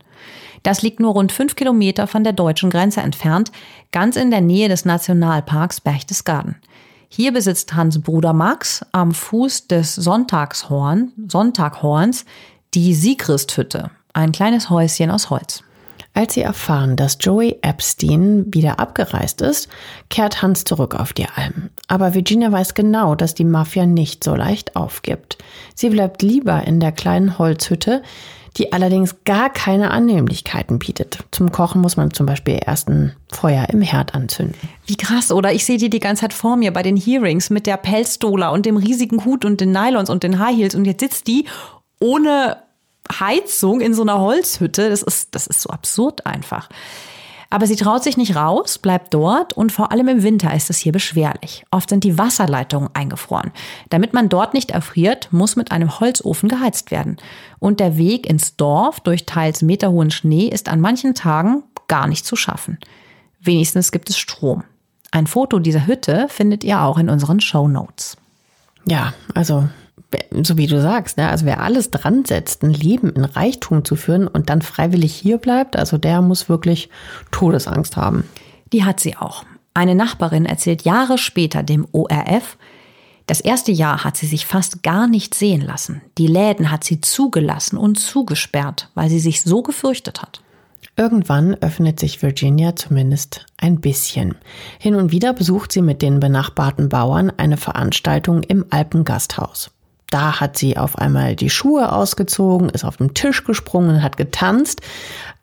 Das liegt nur rund fünf Kilometer von der deutschen Grenze entfernt, ganz in der Nähe des Nationalparks Berchtesgaden. Hier besitzt Hans Bruder Max am Fuß des Sonntagshorn, Sonntaghorns die Siegristhütte, ein kleines Häuschen aus Holz. Als sie erfahren, dass Joey Epstein wieder abgereist ist, kehrt Hans zurück auf die Alm. Aber Virginia weiß genau, dass die Mafia nicht so leicht aufgibt. Sie bleibt lieber in der kleinen Holzhütte, die allerdings gar keine Annehmlichkeiten bietet. Zum Kochen muss man zum Beispiel erst ein Feuer im Herd anzünden. Wie krass, oder? Ich sehe die die ganze Zeit vor mir bei den Hearings mit der Pelzdola und dem riesigen Hut und den Nylons und den High Heels und jetzt sitzt die ohne Heizung in so einer Holzhütte. Das ist, das ist so absurd einfach. Aber sie traut sich nicht raus, bleibt dort und vor allem im Winter ist es hier beschwerlich. Oft sind die Wasserleitungen eingefroren. Damit man dort nicht erfriert, muss mit einem Holzofen geheizt werden. Und der Weg ins Dorf durch teils meterhohen Schnee ist an manchen Tagen gar nicht zu schaffen. Wenigstens gibt es Strom. Ein Foto dieser Hütte findet ihr auch in unseren Show Notes. Ja, also so wie du sagst, ne? also wer alles dran setzt, ein Leben in Reichtum zu führen und dann freiwillig hier bleibt, also der muss wirklich Todesangst haben. Die hat sie auch. Eine Nachbarin erzählt Jahre später dem ORF, das erste Jahr hat sie sich fast gar nicht sehen lassen. Die Läden hat sie zugelassen und zugesperrt, weil sie sich so gefürchtet hat. Irgendwann öffnet sich Virginia zumindest ein bisschen. Hin und wieder besucht sie mit den benachbarten Bauern eine Veranstaltung im Alpengasthaus. Da hat sie auf einmal die Schuhe ausgezogen, ist auf den Tisch gesprungen und hat getanzt.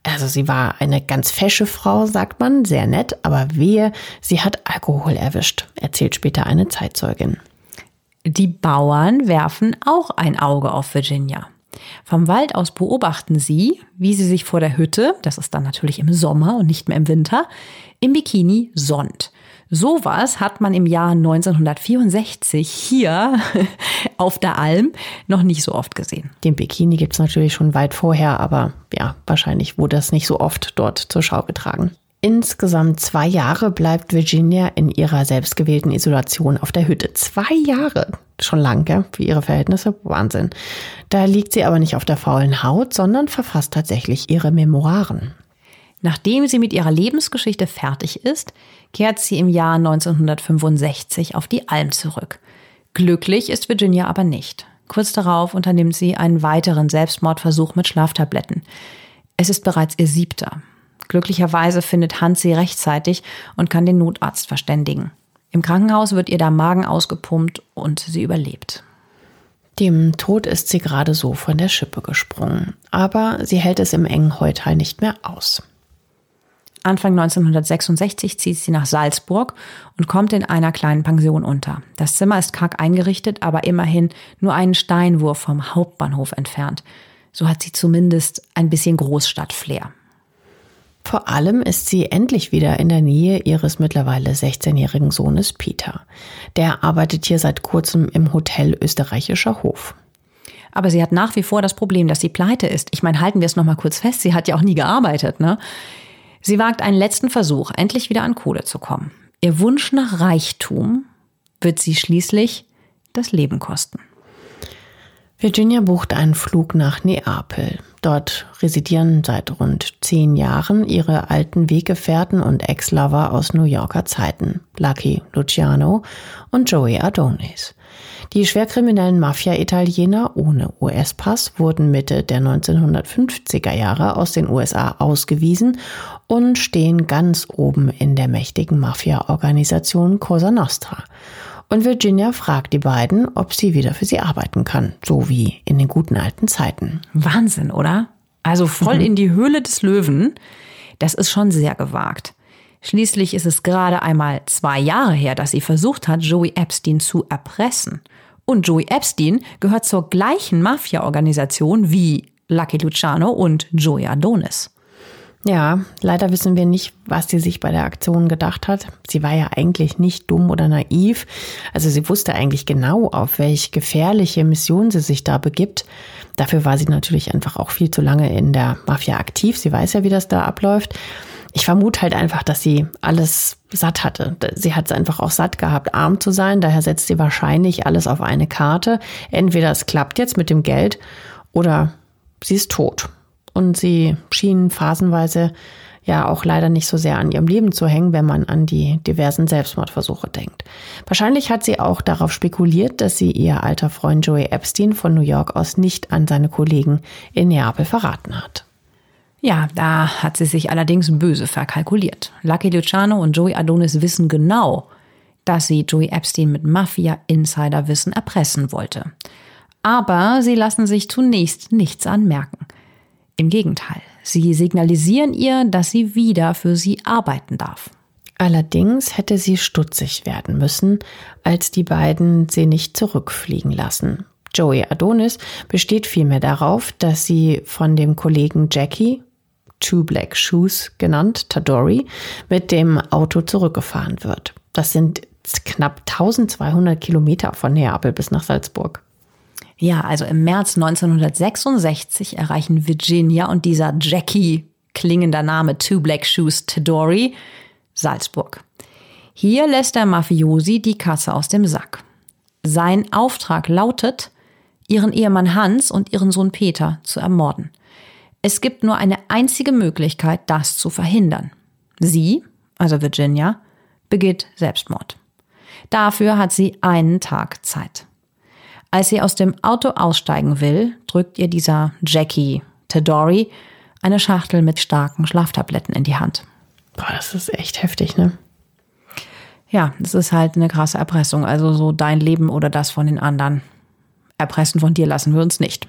Also sie war eine ganz fesche Frau, sagt man, sehr nett, aber wehe, sie hat Alkohol erwischt, erzählt später eine Zeitzeugin. Die Bauern werfen auch ein Auge auf Virginia. Vom Wald aus beobachten sie, wie sie sich vor der Hütte, das ist dann natürlich im Sommer und nicht mehr im Winter, im Bikini sonnt. Sowas hat man im Jahr 1964 hier auf der Alm noch nicht so oft gesehen. Den Bikini gibt es natürlich schon weit vorher, aber ja, wahrscheinlich wurde das nicht so oft dort zur Schau getragen. Insgesamt zwei Jahre bleibt Virginia in ihrer selbstgewählten Isolation auf der Hütte. Zwei Jahre. Schon lang, gell? Für ihre Verhältnisse. Wahnsinn. Da liegt sie aber nicht auf der faulen Haut, sondern verfasst tatsächlich ihre Memoiren. Nachdem sie mit ihrer Lebensgeschichte fertig ist, kehrt sie im Jahr 1965 auf die Alm zurück. Glücklich ist Virginia aber nicht. Kurz darauf unternimmt sie einen weiteren Selbstmordversuch mit Schlaftabletten. Es ist bereits ihr siebter. Glücklicherweise findet Hans sie rechtzeitig und kann den Notarzt verständigen. Im Krankenhaus wird ihr der Magen ausgepumpt und sie überlebt. Dem Tod ist sie gerade so von der Schippe gesprungen, aber sie hält es im engen Heutal nicht mehr aus. Anfang 1966 zieht sie nach Salzburg und kommt in einer kleinen Pension unter. Das Zimmer ist karg eingerichtet, aber immerhin nur einen Steinwurf vom Hauptbahnhof entfernt. So hat sie zumindest ein bisschen Großstadtflair. Vor allem ist sie endlich wieder in der Nähe ihres mittlerweile 16-jährigen Sohnes Peter. Der arbeitet hier seit kurzem im Hotel Österreichischer Hof. Aber sie hat nach wie vor das Problem, dass sie pleite ist. Ich meine, halten wir es noch mal kurz fest, sie hat ja auch nie gearbeitet, ne? Sie wagt einen letzten Versuch, endlich wieder an Kohle zu kommen. Ihr Wunsch nach Reichtum wird sie schließlich das Leben kosten. Virginia bucht einen Flug nach Neapel. Dort residieren seit rund zehn Jahren ihre alten Weggefährten und Ex-Lover aus New Yorker Zeiten, Lucky Luciano und Joey Adonis. Die schwerkriminellen Mafia-Italiener ohne US-Pass wurden Mitte der 1950er Jahre aus den USA ausgewiesen und stehen ganz oben in der mächtigen Mafia-Organisation Cosa Nostra und Virginia fragt die beiden, ob sie wieder für sie arbeiten kann, so wie in den guten alten Zeiten. Wahnsinn, oder? Also voll mhm. in die Höhle des Löwen. Das ist schon sehr gewagt. Schließlich ist es gerade einmal zwei Jahre her, dass sie versucht hat, Joey Epstein zu erpressen. Und Joey Epstein gehört zur gleichen Mafia-Organisation wie Lucky Luciano und Joey Adonis. Ja, leider wissen wir nicht, was sie sich bei der Aktion gedacht hat. Sie war ja eigentlich nicht dumm oder naiv. Also sie wusste eigentlich genau, auf welche gefährliche Mission sie sich da begibt. Dafür war sie natürlich einfach auch viel zu lange in der Mafia aktiv. Sie weiß ja, wie das da abläuft. Ich vermute halt einfach, dass sie alles satt hatte. Sie hat es einfach auch satt gehabt, arm zu sein. Daher setzt sie wahrscheinlich alles auf eine Karte. Entweder es klappt jetzt mit dem Geld oder sie ist tot und sie schienen phasenweise ja auch leider nicht so sehr an ihrem Leben zu hängen, wenn man an die diversen Selbstmordversuche denkt. Wahrscheinlich hat sie auch darauf spekuliert, dass sie ihr alter Freund Joey Epstein von New York aus nicht an seine Kollegen in Neapel verraten hat. Ja, da hat sie sich allerdings böse verkalkuliert. Lucky Luciano und Joey Adonis wissen genau, dass sie Joey Epstein mit Mafia-Insider-Wissen erpressen wollte. Aber sie lassen sich zunächst nichts anmerken. Im Gegenteil, sie signalisieren ihr, dass sie wieder für sie arbeiten darf. Allerdings hätte sie stutzig werden müssen, als die beiden sie nicht zurückfliegen lassen. Joey Adonis besteht vielmehr darauf, dass sie von dem Kollegen Jackie, Two Black Shoes genannt, Tadori, mit dem Auto zurückgefahren wird. Das sind knapp 1200 Kilometer von Neapel bis nach Salzburg. Ja, also im März 1966 erreichen Virginia und dieser Jackie klingender Name Two Black Shoes Tedori Salzburg. Hier lässt der Mafiosi die Katze aus dem Sack. Sein Auftrag lautet, ihren Ehemann Hans und ihren Sohn Peter zu ermorden. Es gibt nur eine einzige Möglichkeit, das zu verhindern. Sie, also Virginia, begeht Selbstmord. Dafür hat sie einen Tag Zeit. Als sie aus dem Auto aussteigen will, drückt ihr dieser Jackie Tedori eine Schachtel mit starken Schlaftabletten in die Hand. Boah, das ist echt heftig, ne? Ja, das ist halt eine krasse Erpressung. Also so dein Leben oder das von den anderen. Erpressen von dir lassen wir uns nicht.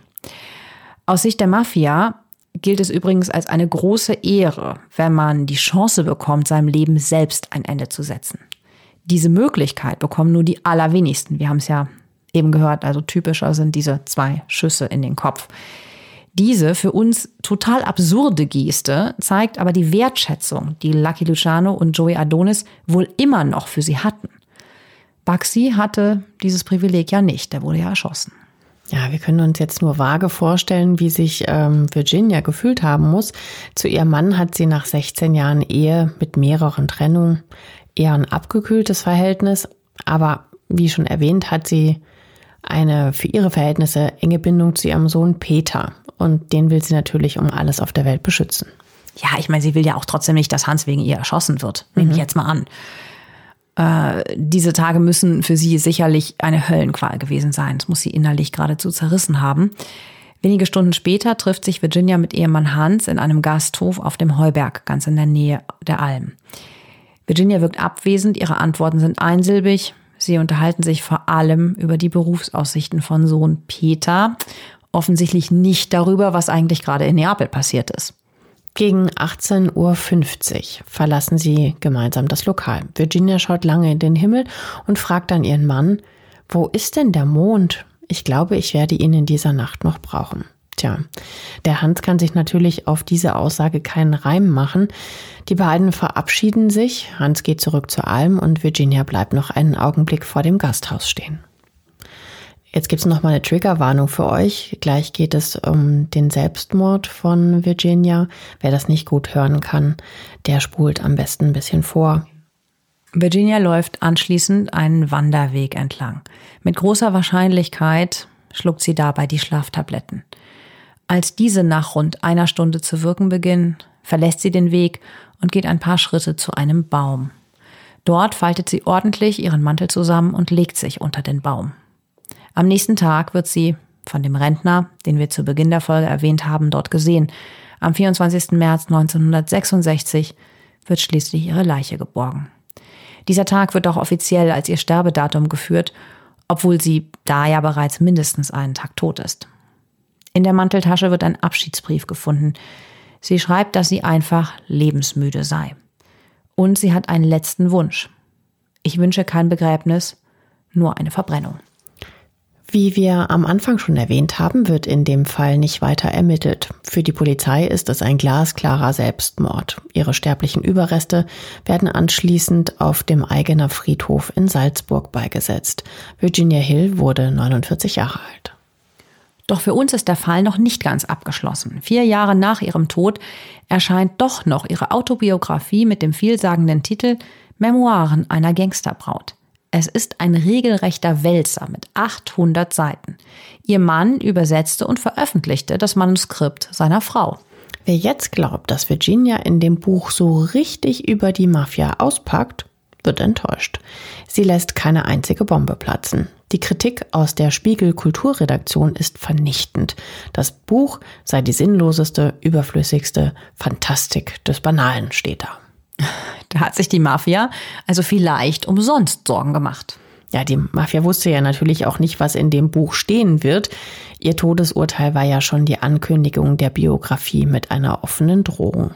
Aus Sicht der Mafia gilt es übrigens als eine große Ehre, wenn man die Chance bekommt, seinem Leben selbst ein Ende zu setzen. Diese Möglichkeit bekommen nur die allerwenigsten. Wir haben es ja eben gehört. Also typischer sind diese zwei Schüsse in den Kopf. Diese für uns total absurde Geste zeigt aber die Wertschätzung, die Lucky Luciano und Joey Adonis wohl immer noch für sie hatten. Baxi hatte dieses Privileg ja nicht, der wurde ja erschossen. Ja, wir können uns jetzt nur vage vorstellen, wie sich ähm, Virginia gefühlt haben muss. Zu ihrem Mann hat sie nach 16 Jahren Ehe mit mehreren Trennungen eher ein abgekühltes Verhältnis. Aber wie schon erwähnt, hat sie eine für ihre Verhältnisse enge Bindung zu ihrem Sohn Peter. Und den will sie natürlich um alles auf der Welt beschützen. Ja, ich meine, sie will ja auch trotzdem nicht, dass Hans wegen ihr erschossen wird. Nehme ich mhm. jetzt mal an. Äh, diese Tage müssen für sie sicherlich eine Höllenqual gewesen sein. Das muss sie innerlich geradezu zerrissen haben. Wenige Stunden später trifft sich Virginia mit Ehemann Hans in einem Gasthof auf dem Heuberg, ganz in der Nähe der Alm. Virginia wirkt abwesend, ihre Antworten sind einsilbig. Sie unterhalten sich vor allem über die Berufsaussichten von Sohn Peter, offensichtlich nicht darüber, was eigentlich gerade in Neapel passiert ist. Gegen 18.50 Uhr verlassen sie gemeinsam das Lokal. Virginia schaut lange in den Himmel und fragt dann ihren Mann, wo ist denn der Mond? Ich glaube, ich werde ihn in dieser Nacht noch brauchen. Tja, der Hans kann sich natürlich auf diese Aussage keinen Reim machen. Die beiden verabschieden sich, Hans geht zurück zur Alm und Virginia bleibt noch einen Augenblick vor dem Gasthaus stehen. Jetzt gibt es nochmal eine Triggerwarnung für euch. Gleich geht es um den Selbstmord von Virginia. Wer das nicht gut hören kann, der spult am besten ein bisschen vor. Virginia läuft anschließend einen Wanderweg entlang. Mit großer Wahrscheinlichkeit schluckt sie dabei die Schlaftabletten. Als diese nach rund einer Stunde zu wirken beginnen, verlässt sie den Weg und geht ein paar Schritte zu einem Baum. Dort faltet sie ordentlich ihren Mantel zusammen und legt sich unter den Baum. Am nächsten Tag wird sie von dem Rentner, den wir zu Beginn der Folge erwähnt haben, dort gesehen. Am 24. März 1966 wird schließlich ihre Leiche geborgen. Dieser Tag wird auch offiziell als ihr Sterbedatum geführt, obwohl sie da ja bereits mindestens einen Tag tot ist. In der Manteltasche wird ein Abschiedsbrief gefunden. Sie schreibt, dass sie einfach lebensmüde sei. Und sie hat einen letzten Wunsch. Ich wünsche kein Begräbnis, nur eine Verbrennung. Wie wir am Anfang schon erwähnt haben, wird in dem Fall nicht weiter ermittelt. Für die Polizei ist es ein glasklarer Selbstmord. Ihre sterblichen Überreste werden anschließend auf dem Eigener Friedhof in Salzburg beigesetzt. Virginia Hill wurde 49 Jahre alt. Doch für uns ist der Fall noch nicht ganz abgeschlossen. Vier Jahre nach ihrem Tod erscheint doch noch ihre Autobiografie mit dem vielsagenden Titel Memoiren einer Gangsterbraut. Es ist ein regelrechter Wälzer mit 800 Seiten. Ihr Mann übersetzte und veröffentlichte das Manuskript seiner Frau. Wer jetzt glaubt, dass Virginia in dem Buch so richtig über die Mafia auspackt, wird enttäuscht. Sie lässt keine einzige Bombe platzen. Die Kritik aus der Spiegel Kulturredaktion ist vernichtend. Das Buch sei die sinnloseste, überflüssigste Fantastik des Banalen, steht da. Da hat sich die Mafia also vielleicht umsonst Sorgen gemacht. Ja, die Mafia wusste ja natürlich auch nicht, was in dem Buch stehen wird. Ihr Todesurteil war ja schon die Ankündigung der Biografie mit einer offenen Drohung.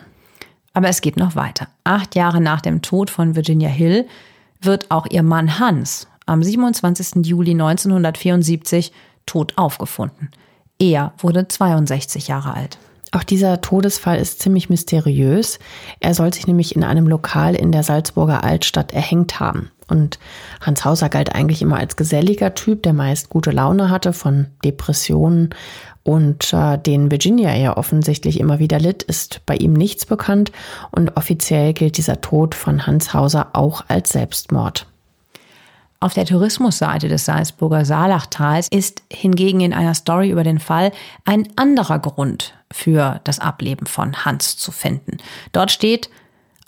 Aber es geht noch weiter. Acht Jahre nach dem Tod von Virginia Hill wird auch ihr Mann Hans am 27. Juli 1974 tot aufgefunden. Er wurde 62 Jahre alt. Auch dieser Todesfall ist ziemlich mysteriös. Er soll sich nämlich in einem Lokal in der Salzburger Altstadt erhängt haben. Und Hans Hauser galt eigentlich immer als geselliger Typ, der meist gute Laune hatte von Depressionen und äh, den Virginia ja offensichtlich immer wieder litt, ist bei ihm nichts bekannt und offiziell gilt dieser Tod von Hans Hauser auch als Selbstmord. Auf der Tourismusseite des Salzburger Saalachtals ist hingegen in einer Story über den Fall ein anderer Grund für das Ableben von Hans zu finden. Dort steht,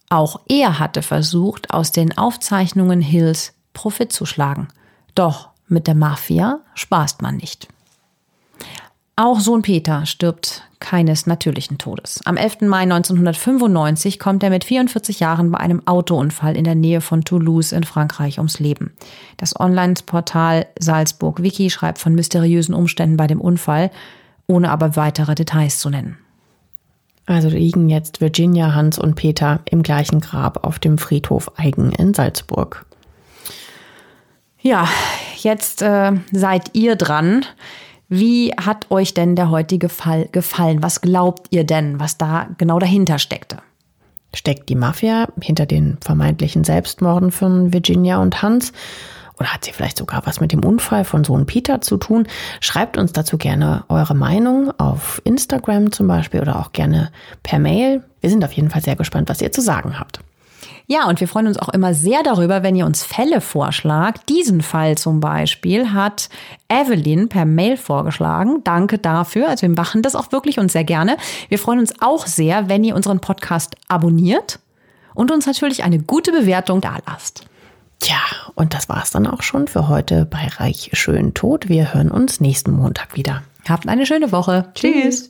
auch er hatte versucht, aus den Aufzeichnungen Hills Profit zu schlagen. Doch mit der Mafia spaßt man nicht. Auch Sohn Peter stirbt keines natürlichen Todes. Am 11. Mai 1995 kommt er mit 44 Jahren bei einem Autounfall in der Nähe von Toulouse in Frankreich ums Leben. Das Online-Portal Salzburg Wiki schreibt von mysteriösen Umständen bei dem Unfall, ohne aber weitere Details zu nennen. Also liegen jetzt Virginia, Hans und Peter im gleichen Grab auf dem Friedhof Eigen in Salzburg. Ja, jetzt äh, seid ihr dran. Wie hat euch denn der heutige Fall gefallen? Was glaubt ihr denn, was da genau dahinter steckte? Steckt die Mafia hinter den vermeintlichen Selbstmorden von Virginia und Hans? Oder hat sie vielleicht sogar was mit dem Unfall von Sohn Peter zu tun? Schreibt uns dazu gerne eure Meinung auf Instagram zum Beispiel oder auch gerne per Mail. Wir sind auf jeden Fall sehr gespannt, was ihr zu sagen habt. Ja, und wir freuen uns auch immer sehr darüber, wenn ihr uns Fälle vorschlagt. Diesen Fall zum Beispiel hat Evelyn per Mail vorgeschlagen. Danke dafür. Also wir machen das auch wirklich und sehr gerne. Wir freuen uns auch sehr, wenn ihr unseren Podcast abonniert und uns natürlich eine gute Bewertung da lasst. Tja, und das war's dann auch schon für heute bei Reich Schön Tod. Wir hören uns nächsten Montag wieder. Habt eine schöne Woche. Tschüss. Tschüss.